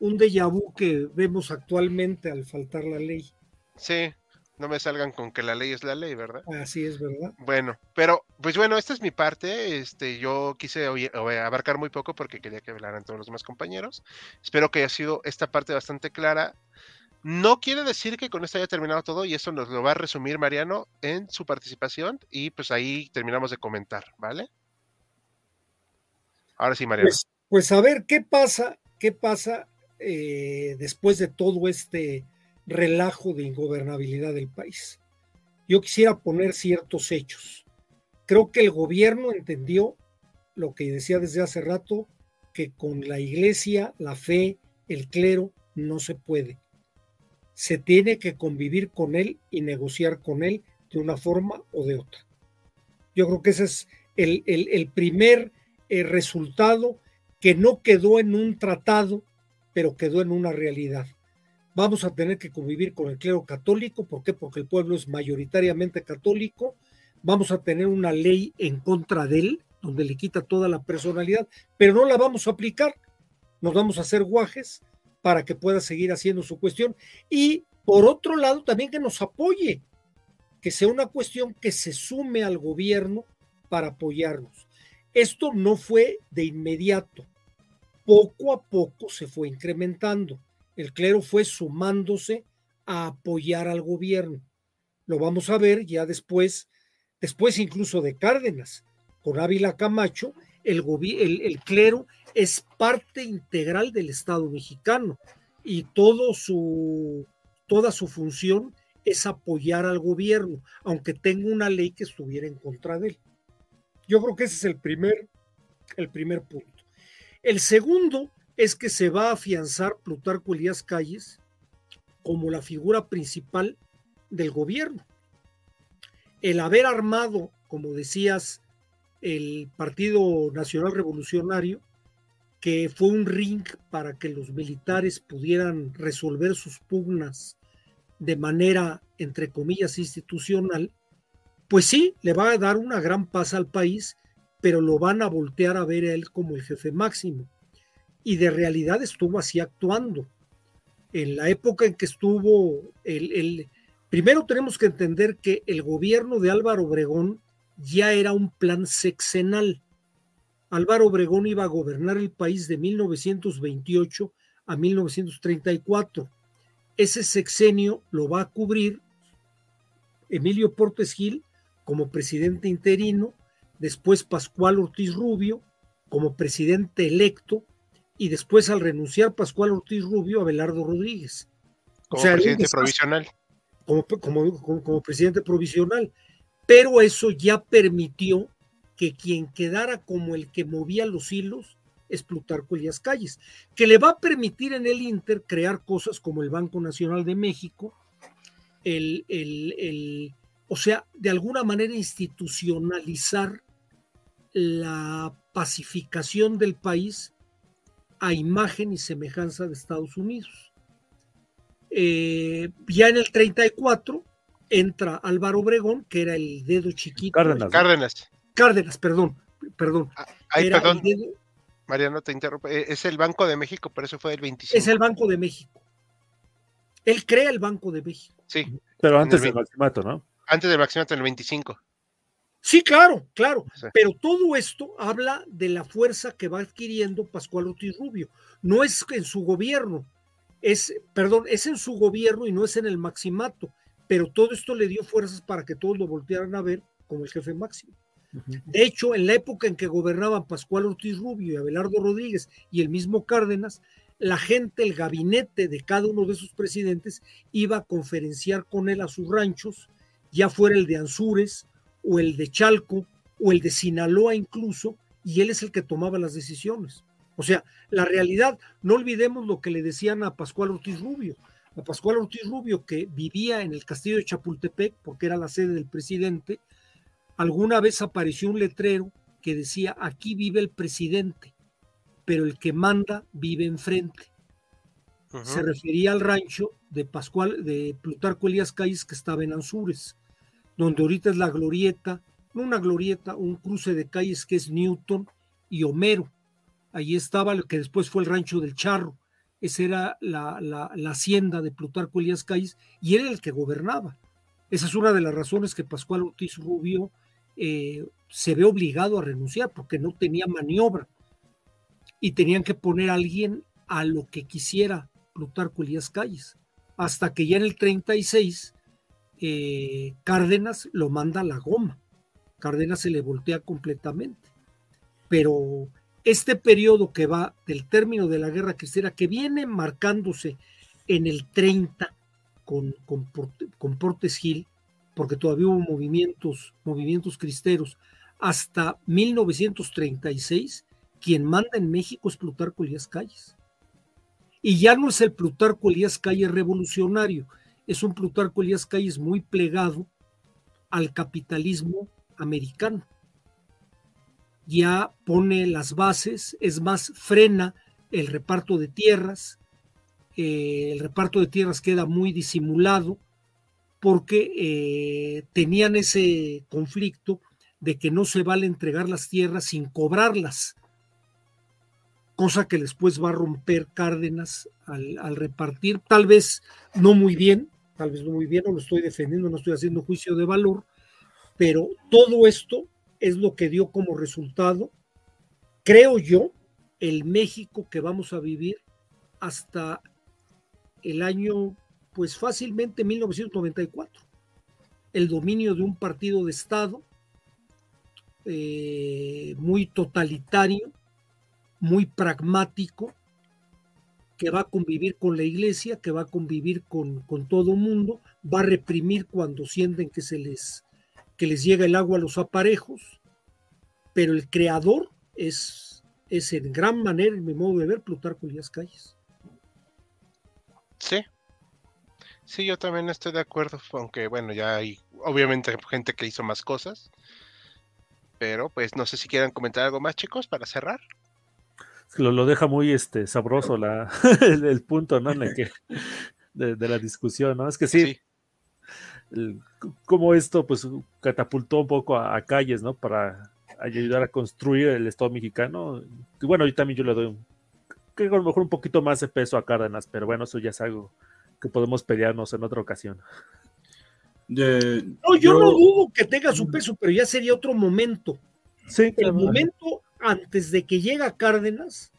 un déjà vu que vemos actualmente al faltar la ley. Sí, no me salgan con que la ley es la ley, ¿verdad? Así es, ¿verdad? Bueno, pero pues bueno, esta es mi parte. Este, yo quise abarcar muy poco porque quería que hablaran todos los demás compañeros. Espero que haya sido esta parte bastante clara. No quiere decir que con esto haya terminado todo y eso nos lo va a resumir Mariano en su participación y pues ahí terminamos de comentar, ¿vale? Ahora sí, Mariano. Pues, pues a ver, ¿qué pasa? ¿Qué pasa eh, después de todo este relajo de ingobernabilidad del país. Yo quisiera poner ciertos hechos. Creo que el gobierno entendió lo que decía desde hace rato, que con la iglesia, la fe, el clero, no se puede. Se tiene que convivir con él y negociar con él de una forma o de otra. Yo creo que ese es el, primer eh, resultado que no quedó en un tratado, pero quedó en una realidad vamos a tener que convivir con el clero católico. ¿Por qué? Porque el pueblo es mayoritariamente católico. Vamos a tener una ley en contra de él, donde le quita toda la personalidad, pero no la vamos a aplicar. Nos vamos a hacer guajes para que pueda seguir haciendo su cuestión. Y por otro lado, también que nos apoye, que sea una cuestión que se sume al gobierno para apoyarnos. Esto no fue de inmediato. Poco a poco se fue incrementando el clero fue sumándose a apoyar al gobierno. Lo vamos a ver ya después, después incluso de Cárdenas, con Ávila Camacho, el, el, clero es parte integral del Estado mexicano y su, toda su función es apoyar al gobierno, aunque tenga una ley que estuviera en contra de él. Yo creo que ese es el primer, el primer punto. El segundo es que se va a afianzar Plutarco Elías Calles como la figura principal del gobierno. El haber armado, como decías, el Partido Nacional Revolucionario, que fue un ring para que los militares pudieran resolver sus pugnas de manera, entre comillas, institucional, pues sí, le va a dar una gran paz al país, pero lo van a voltear a ver a él como el jefe máximo y de realidad estuvo así actuando. En la época en que estuvo el, primero tenemos que entender que el gobierno de Álvaro Obregón ya era un plan sexenal. Álvaro Obregón iba a gobernar el país de 1928 a 1934. Ese sexenio lo va a cubrir Emilio Portes Gil como presidente interino, después Pascual Ortiz Rubio como presidente electo y después al renunciar Pascual Ortiz Rubio, Abelardo Rodríguez. Como presidente provisional. Como, como, presidente provisional. Pero eso ya permitió que quien quedara como el que movía los hilos es Plutarco Elías Calles, que le va a permitir en el Inter crear cosas como el Banco Nacional de México, el, el, el, o sea, de alguna manera institucionalizar la pacificación del país a imagen y semejanza de Estados Unidos. Eh, ya en el 34 entra Álvaro Obregón, que era el dedo chiquito. Cárdenas. Cárdenas, Cárdenas perdón, perdón. Ah, perdón. Mariano, te interrumpe. Eh, es el Banco de México, pero eso fue el 25. Es el Banco de México. Él crea el Banco de México. Sí. Pero antes del maximato, ¿no? Antes del maximato, en el 25. Sí, claro, claro. Pero todo esto habla de la fuerza que va adquiriendo Pascual Ortiz Rubio. No es en su gobierno, es, perdón, es en su gobierno y no es en el maximato. Pero todo esto le dio fuerzas para que todos lo voltearan a ver como el jefe máximo. De hecho, en la época en que gobernaban Pascual Ortiz Rubio y Abelardo Rodríguez y el mismo Cárdenas, la gente, el gabinete de cada uno de esos presidentes iba a conferenciar con él a sus ranchos, ya fuera el de Anzures o el de Chalco o el de Sinaloa incluso, y él es el que tomaba las decisiones. O sea, la realidad, no olvidemos lo que le decían a Pascual Ortiz Rubio. A Pascual Ortiz Rubio, que vivía en el castillo de Chapultepec, porque era la sede del presidente, alguna vez apareció un letrero que decía, aquí vive el presidente, pero el que manda vive enfrente. Se refería al rancho de Pascual, de Plutarco Elías Calles, que estaba en Anzures, donde ahorita es la glorieta, no una glorieta, un cruce de calles que es Newton y Homero. Allí estaba lo que después fue el rancho del Charro. Esa era la, la, la hacienda de Plutarco Elías Calles y él era el que gobernaba. Esa es una de las razones que Pascual Ortiz Rubio eh, se ve obligado a renunciar porque no tenía maniobra y tenían que poner a alguien a lo que quisiera Plutarco Elías Calles, hasta que ya en el 36 eh, Cárdenas lo manda a la goma, Cárdenas se le voltea completamente, pero este periodo que va del término de la guerra cristera, que viene marcándose en el 30 con, con, con Portes Gil, porque todavía hubo movimientos, movimientos cristeros, hasta 1936, quien manda en México es Plutarco Elías Calles. Y ya no es el Plutarco Elías Calles revolucionario, es un Plutarco Elías Calles muy plegado al capitalismo americano. Ya pone las bases, es más, frena el reparto de tierras, eh, el reparto de tierras queda muy disimulado, porque eh, tenían ese conflicto de que no se vale entregar las tierras sin cobrarlas, cosa que después va a romper Cárdenas al, repartir, tal vez no muy bien, tal vez no muy bien, no lo estoy defendiendo, no estoy haciendo juicio de valor, pero todo esto es lo que dio como resultado, creo yo, el México que vamos a vivir hasta el año pues fácilmente 1994. El dominio de un partido de Estado eh, muy totalitario, muy pragmático, que va a convivir con la iglesia, que va a convivir con, con todo mundo, va a reprimir cuando sienten que se les, que les llega el agua a los aparejos, pero el creador es, es en gran manera, en mi modo de ver, Plutarco Elías Calles. Sí, Sí, yo también estoy de acuerdo, aunque bueno, ya hay obviamente gente que hizo más cosas. Pero pues no sé si quieran comentar algo más, chicos, para cerrar. Lo, lo deja muy este sabroso la, el, punto, ¿no? que, de, la discusión, ¿no? Es que sí, como esto pues catapultó un poco a, calles, ¿no? Para ayudar a construir el Estado mexicano. Y bueno, yo también yo le doy un, que a lo mejor un poquito más de peso a Cárdenas, pero bueno, eso ya es algo que podemos pelearnos en otra ocasión. no, yo, no dudo que tenga su peso, pero ya sería otro momento. Sí, El momento antes de que llega Cárdenas,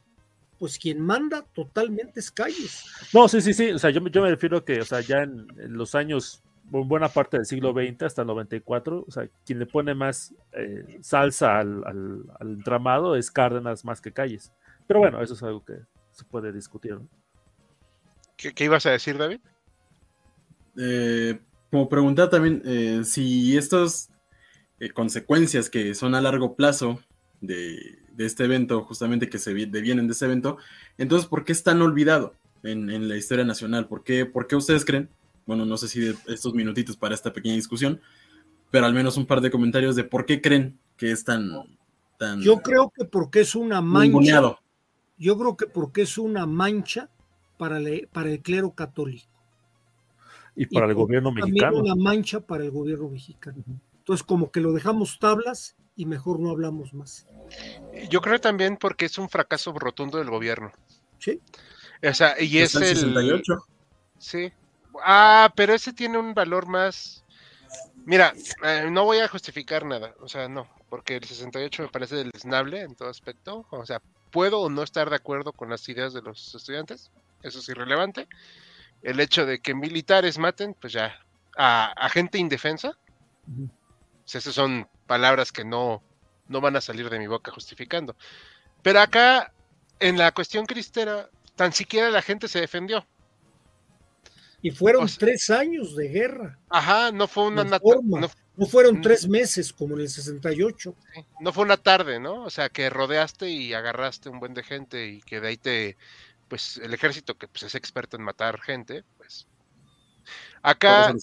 pues quien manda totalmente es Calles. No, sí, sí, sí. O sea, yo, yo me refiero a que, o sea, ya en, los años, buena parte del siglo XX hasta el 94, o sea, quien le pone más eh, salsa al, al, al, entramado es Cárdenas más que Calles. Pero bueno, eso es algo que se puede discutir. ¿no? ¿Qué, ibas a decir, David? Eh, como preguntar también eh, si estas eh, consecuencias que son a largo plazo de, este evento, justamente que se devienen de ese evento, entonces, ¿por qué es tan olvidado en, la historia nacional? ¿Por qué, ¿Por qué, ustedes creen? Bueno, no sé si de estos minutitos para esta pequeña discusión, pero al menos un par de comentarios de por qué creen que es tan... tan Yo creo que porque es una mancha. Yo creo que porque es una mancha para, para el clero católico. Y para el gobierno mexicano. También una mancha para el gobierno mexicano. Entonces, como que lo dejamos tablas y mejor no hablamos más. Yo creo también porque es un fracaso rotundo del gobierno. Sí. O sea, y es el. 68. Sí. Ah, pero ese tiene un valor más. Mira, eh, no voy a justificar nada, o sea, no, porque el 68 me parece deleznable en todo aspecto, o sea, puedo o no estar de acuerdo con las ideas de los estudiantes, eso es irrelevante. El hecho de que militares maten, pues ya, a, gente indefensa, pues esas son palabras que no, no van a salir de mi boca justificando. Pero acá, en la cuestión cristera, tan siquiera la gente se defendió. Y fueron tres años de guerra. Ajá, no fue una... No, fueron mm. tres meses como en el 68. no fue una tarde, ¿no? O sea, que rodeaste y agarraste un buen de gente y que de ahí te... Pues el ejército que pues, es experto en matar gente, pues... Acá...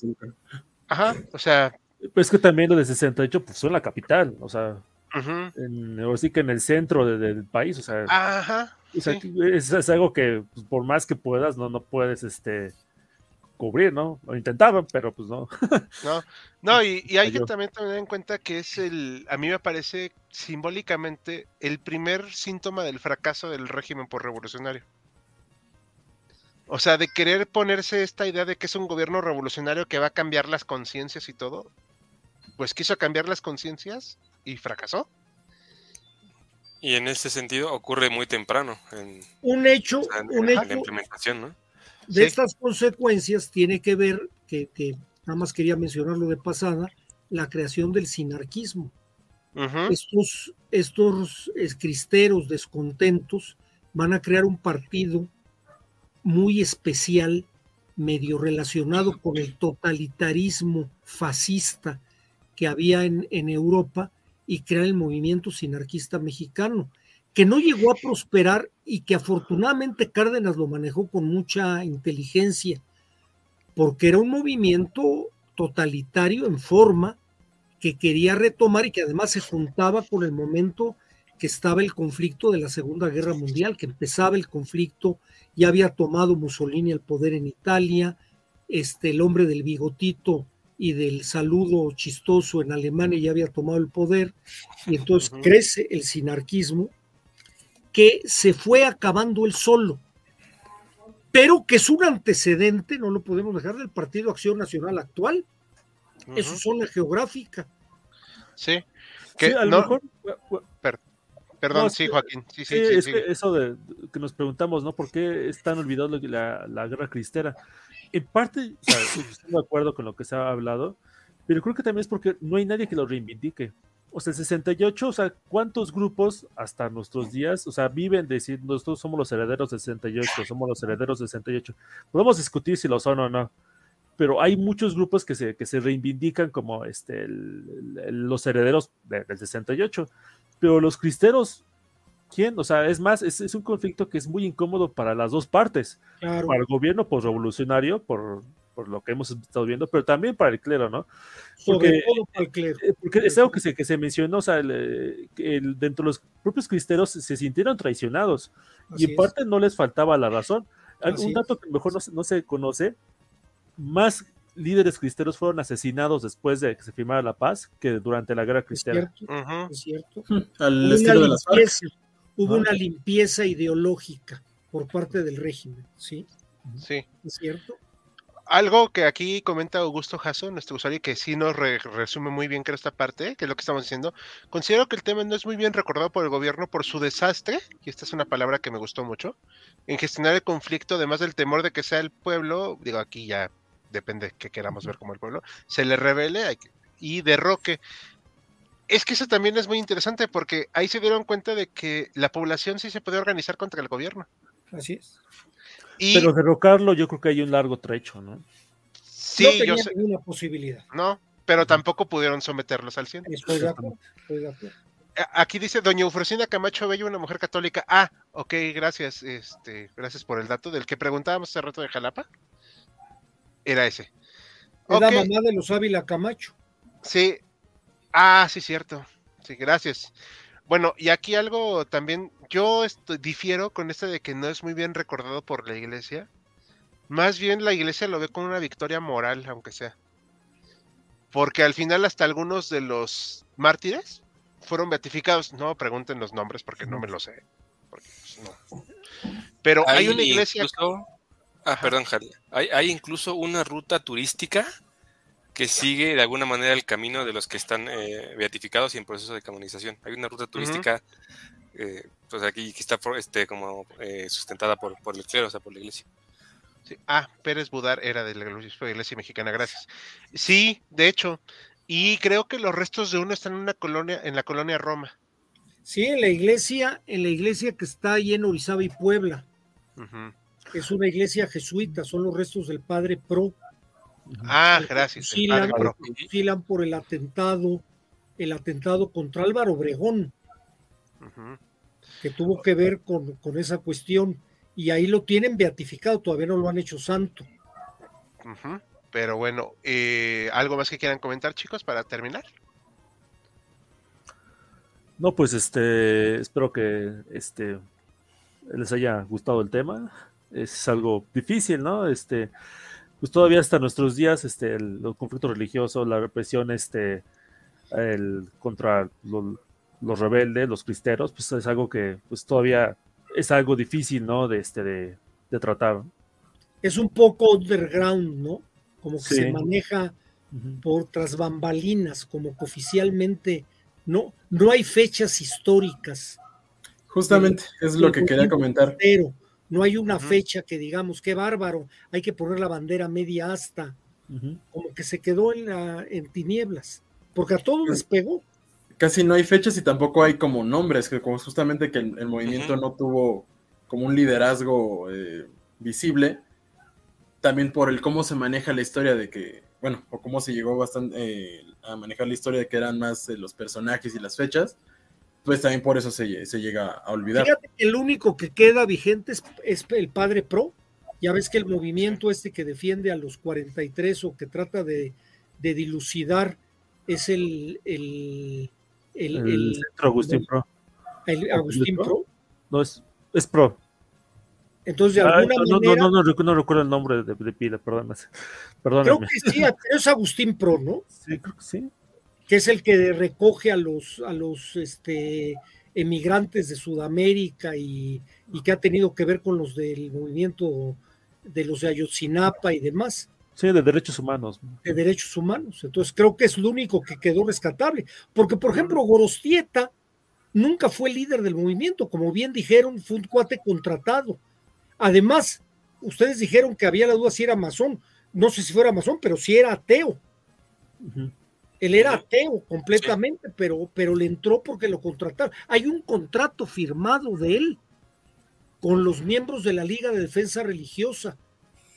Ajá, o sea... Pues es que también lo de 68 pues fue en la capital, o sea... en, sí que en el centro del país, o sea... Ajá. es, algo que pues, por más que puedas, no, no puedes, este cubrir, ¿no? Lo intentaban, pero pues no. no, no, y, hay que también tener en cuenta que es el, a mí me parece simbólicamente el primer síntoma del fracaso del régimen por revolucionario. O sea, de querer ponerse esta idea de que es un gobierno revolucionario que va a cambiar las conciencias y todo, pues quiso cambiar las conciencias y fracasó. Y en ese sentido ocurre muy temprano. En, un hecho, un hecho, la implementación, ¿no? de estas consecuencias tiene que ver, que, nada más quería mencionarlo de pasada, la creación del sinarquismo. Estos, estos cristeros descontentos van a crear un partido muy especial, medio relacionado con el totalitarismo fascista que había en, Europa y crear el movimiento sinarquista mexicano que no llegó a prosperar y que afortunadamente Cárdenas lo manejó con mucha inteligencia, porque era un movimiento totalitario en forma que quería retomar y que además se juntaba con el momento que estaba el conflicto de la Segunda Guerra Mundial, que empezaba el conflicto, ya había tomado Mussolini el poder en Italia, este, el hombre del bigotito y del saludo chistoso en Alemania ya había tomado el poder, y entonces crece el sinarquismo, que se fue acabando el solo, pero que es un antecedente, no lo podemos dejar, del Partido Acción Nacional actual. Eso es zona geográfica. Sí. Que a lo mejor. perdón, sí, Joaquín. Sí, sí, es que eso de que nos preguntamos, ¿no? ¿Por qué es tan olvidado la, la guerra cristera? En parte, estoy de acuerdo con lo que se ha hablado, pero creo que también es porque no hay nadie que lo reivindique o sea, 68, o sea, ¿cuántos grupos hasta nuestros días, o sea, viven de decir, nosotros somos los herederos de 68, somos los herederos de 68? Podemos discutir si lo son o no, pero hay muchos grupos que se, que se reivindican como este, los herederos del 68, pero los cristeros, ¿quién? O sea, es más, es, un conflicto que es muy incómodo para las dos partes, para el gobierno revolucionario, por por lo que hemos estado viendo, pero también para el clero, ¿no? Porque, todo para el clero. Eh, porque es algo que se, que se mencionó, o sea, el, dentro de los propios cristeros se, sintieron traicionados y en parte no les faltaba la razón. Un dato que mejor no, no se conoce, más líderes cristeros fueron asesinados después de que se firmara la paz que durante la guerra cristera. Es cierto. Al estilo de las Hubo una limpieza ideológica por parte del régimen, ¿sí? Sí. ¿Es cierto? algo que aquí comenta Augusto Jasso, nuestro usuario, que sí nos resume muy bien que esta parte, que es lo que estamos diciendo. Considero que el tema no es muy bien recordado por el gobierno por su desastre, y esta es una palabra que me gustó mucho, en gestionar el conflicto, además del temor de que sea el pueblo, digo aquí ya depende que queramos ver como el pueblo, se le revele y derroque. Es que eso también es muy interesante porque ahí se dieron cuenta de que la población sí se puede organizar contra el gobierno. Así es. Pero derrocarlo yo creo que hay un largo trecho, ¿no? Sí, no tenía yo ninguna posibilidad. No, pero tampoco pudieron someterlos al cielo. Estoy de acuerdo, Aquí dice Doña Eufrosina Camacho Bello, una mujer católica. Ah, ok, gracias. Este, gracias por el dato del que preguntábamos hace rato de Jalapa. Era ese. Era mamá de los Ávila Camacho. Sí. Ah, sí, cierto. Sí, gracias. Bueno, y aquí algo también, yo difiero con este de que no es muy bien recordado por la iglesia. Más bien la iglesia lo ve como una victoria moral, aunque sea. Porque al final hasta algunos de los mártires fueron beatificados. No pregunten los nombres porque no me lo sé. Pues, Pero hay, una iglesia... ah, perdón, Hay, hay incluso una ruta turística que sigue de alguna manera el camino de los que están eh, beatificados y en proceso de canonización. Hay una ruta turística, eh, pues aquí que está este, como eh, sustentada por, por el clero, o sea, por la iglesia. Ah, Pérez Budar era de la Iglesia Mexicana, gracias. Sí, de hecho, y creo que los restos de uno están en una colonia, en la colonia Roma. Sí, en la iglesia, en la iglesia que está ahí en Orizaba y Puebla. Es una iglesia jesuita, son los restos del padre Pro. Ah, gracias. Fusilan, por el atentado, el atentado contra Álvaro Obregón, que tuvo que ver con, esa cuestión. Y ahí lo tienen beatificado, todavía no lo han hecho santo. Pero bueno, eh, ¿algo más que quieran comentar, chicos, para terminar? No, pues este, espero que este les haya gustado el tema. Es algo difícil, ¿no? Este, pues todavía hasta nuestros días, este, el, los conflictos religiosos, la represión, este, el, contra los, rebeldes, los cristeros, pues es algo que, pues todavía es algo difícil, ¿no? De, este, de, tratar. Es un poco underground, ¿no? Como que se maneja por tras bambalinas, como que oficialmente no, no hay fechas históricas. Justamente, es lo que quería comentar. Pero no hay una fecha que digamos, qué bárbaro, hay que poner la bandera media hasta, como que se quedó en, la, en tinieblas, porque a todos les pegó. Casi no hay fechas y tampoco hay como nombres, que como justamente que el, movimiento no tuvo como un liderazgo eh, visible, también por el cómo se maneja la historia de que, bueno, o cómo se llegó bastante eh, a manejar la historia de que eran más los personajes y las fechas, pues también por eso se, llega a olvidar. Fíjate que el único que queda vigente es, el padre Pro. Ya ves que el movimiento este que defiende a los 43 o que trata de, dilucidar es el, el, el, Centro Agustín Pro. El Agustín Pro. No, es, es Pro. Entonces, de alguna no, manera. No, no, no, recuerdo el nombre de, de pila, perdón. Creo que sí, es Agustín Pro, ¿no? Sí, creo que sí que es el que recoge a los, a los este, emigrantes de Sudamérica y, que ha tenido que ver con los del movimiento de los de Ayotzinapa y demás. Sí, de derechos humanos. De derechos humanos. Entonces creo que es lo único que quedó rescatable. Porque, por ejemplo, Gorostieta nunca fue líder del movimiento. Como bien dijeron, fue un cuate contratado. Además, ustedes dijeron que había la duda si era masón. No sé si fuera masón, pero si era ateo. Él era ateo completamente, pero, pero le entró porque lo contrataron. Hay un contrato firmado de él con los miembros de la Liga de Defensa Religiosa,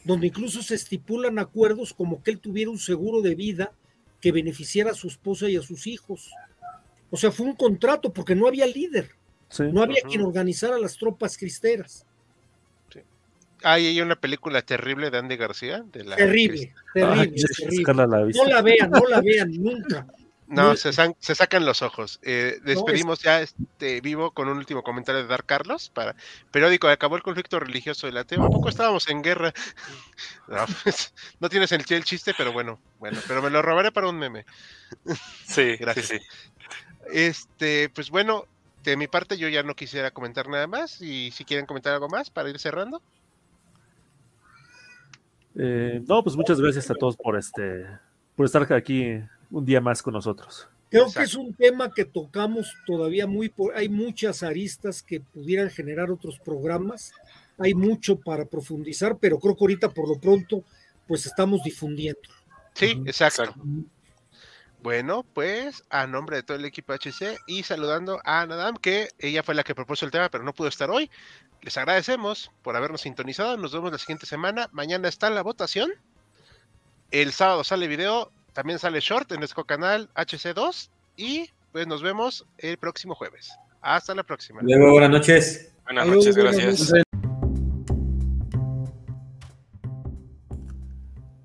donde incluso se estipulan acuerdos como que él tuviera un seguro de vida que beneficiara a su esposa y a sus hijos. O sea, fue un contrato porque no había líder, no había quien organizara las tropas cristeras. Hay una película terrible de Andy García. De la terrible, terrible, No la vean, no la vean nunca. No, se, sacan los ojos. Eh, despedimos ya este vivo con un último comentario de Dar Carlos para periódico. Acabó el conflicto religioso de la tema. poco estábamos en guerra. No, pues, no tienes el, el, chiste, pero bueno, bueno, pero me lo robaré para un meme. Sí, gracias. Este, pues bueno, de mi parte yo ya no quisiera comentar nada más. Y si quieren comentar algo más para ir cerrando. Eh, no, pues muchas gracias a todos por este, por estar aquí un día más con nosotros. Creo que es un tema que tocamos todavía muy por, hay muchas aristas que pudieran generar otros programas, hay mucho para profundizar, pero creo que ahorita por lo pronto pues estamos difundiendo. Sí, exacto. Bueno, pues a nombre de todo el equipo HC y saludando a Nadam, que ella fue la que propuso el tema, pero no pudo estar hoy. Les agradecemos por habernos sintonizado. Nos vemos la siguiente semana. Mañana está la votación. El sábado sale video. También sale short en nuestro canal HC2. Y pues nos vemos el próximo jueves. Hasta la próxima. Luego, buenas noches. Buenas noches, gracias.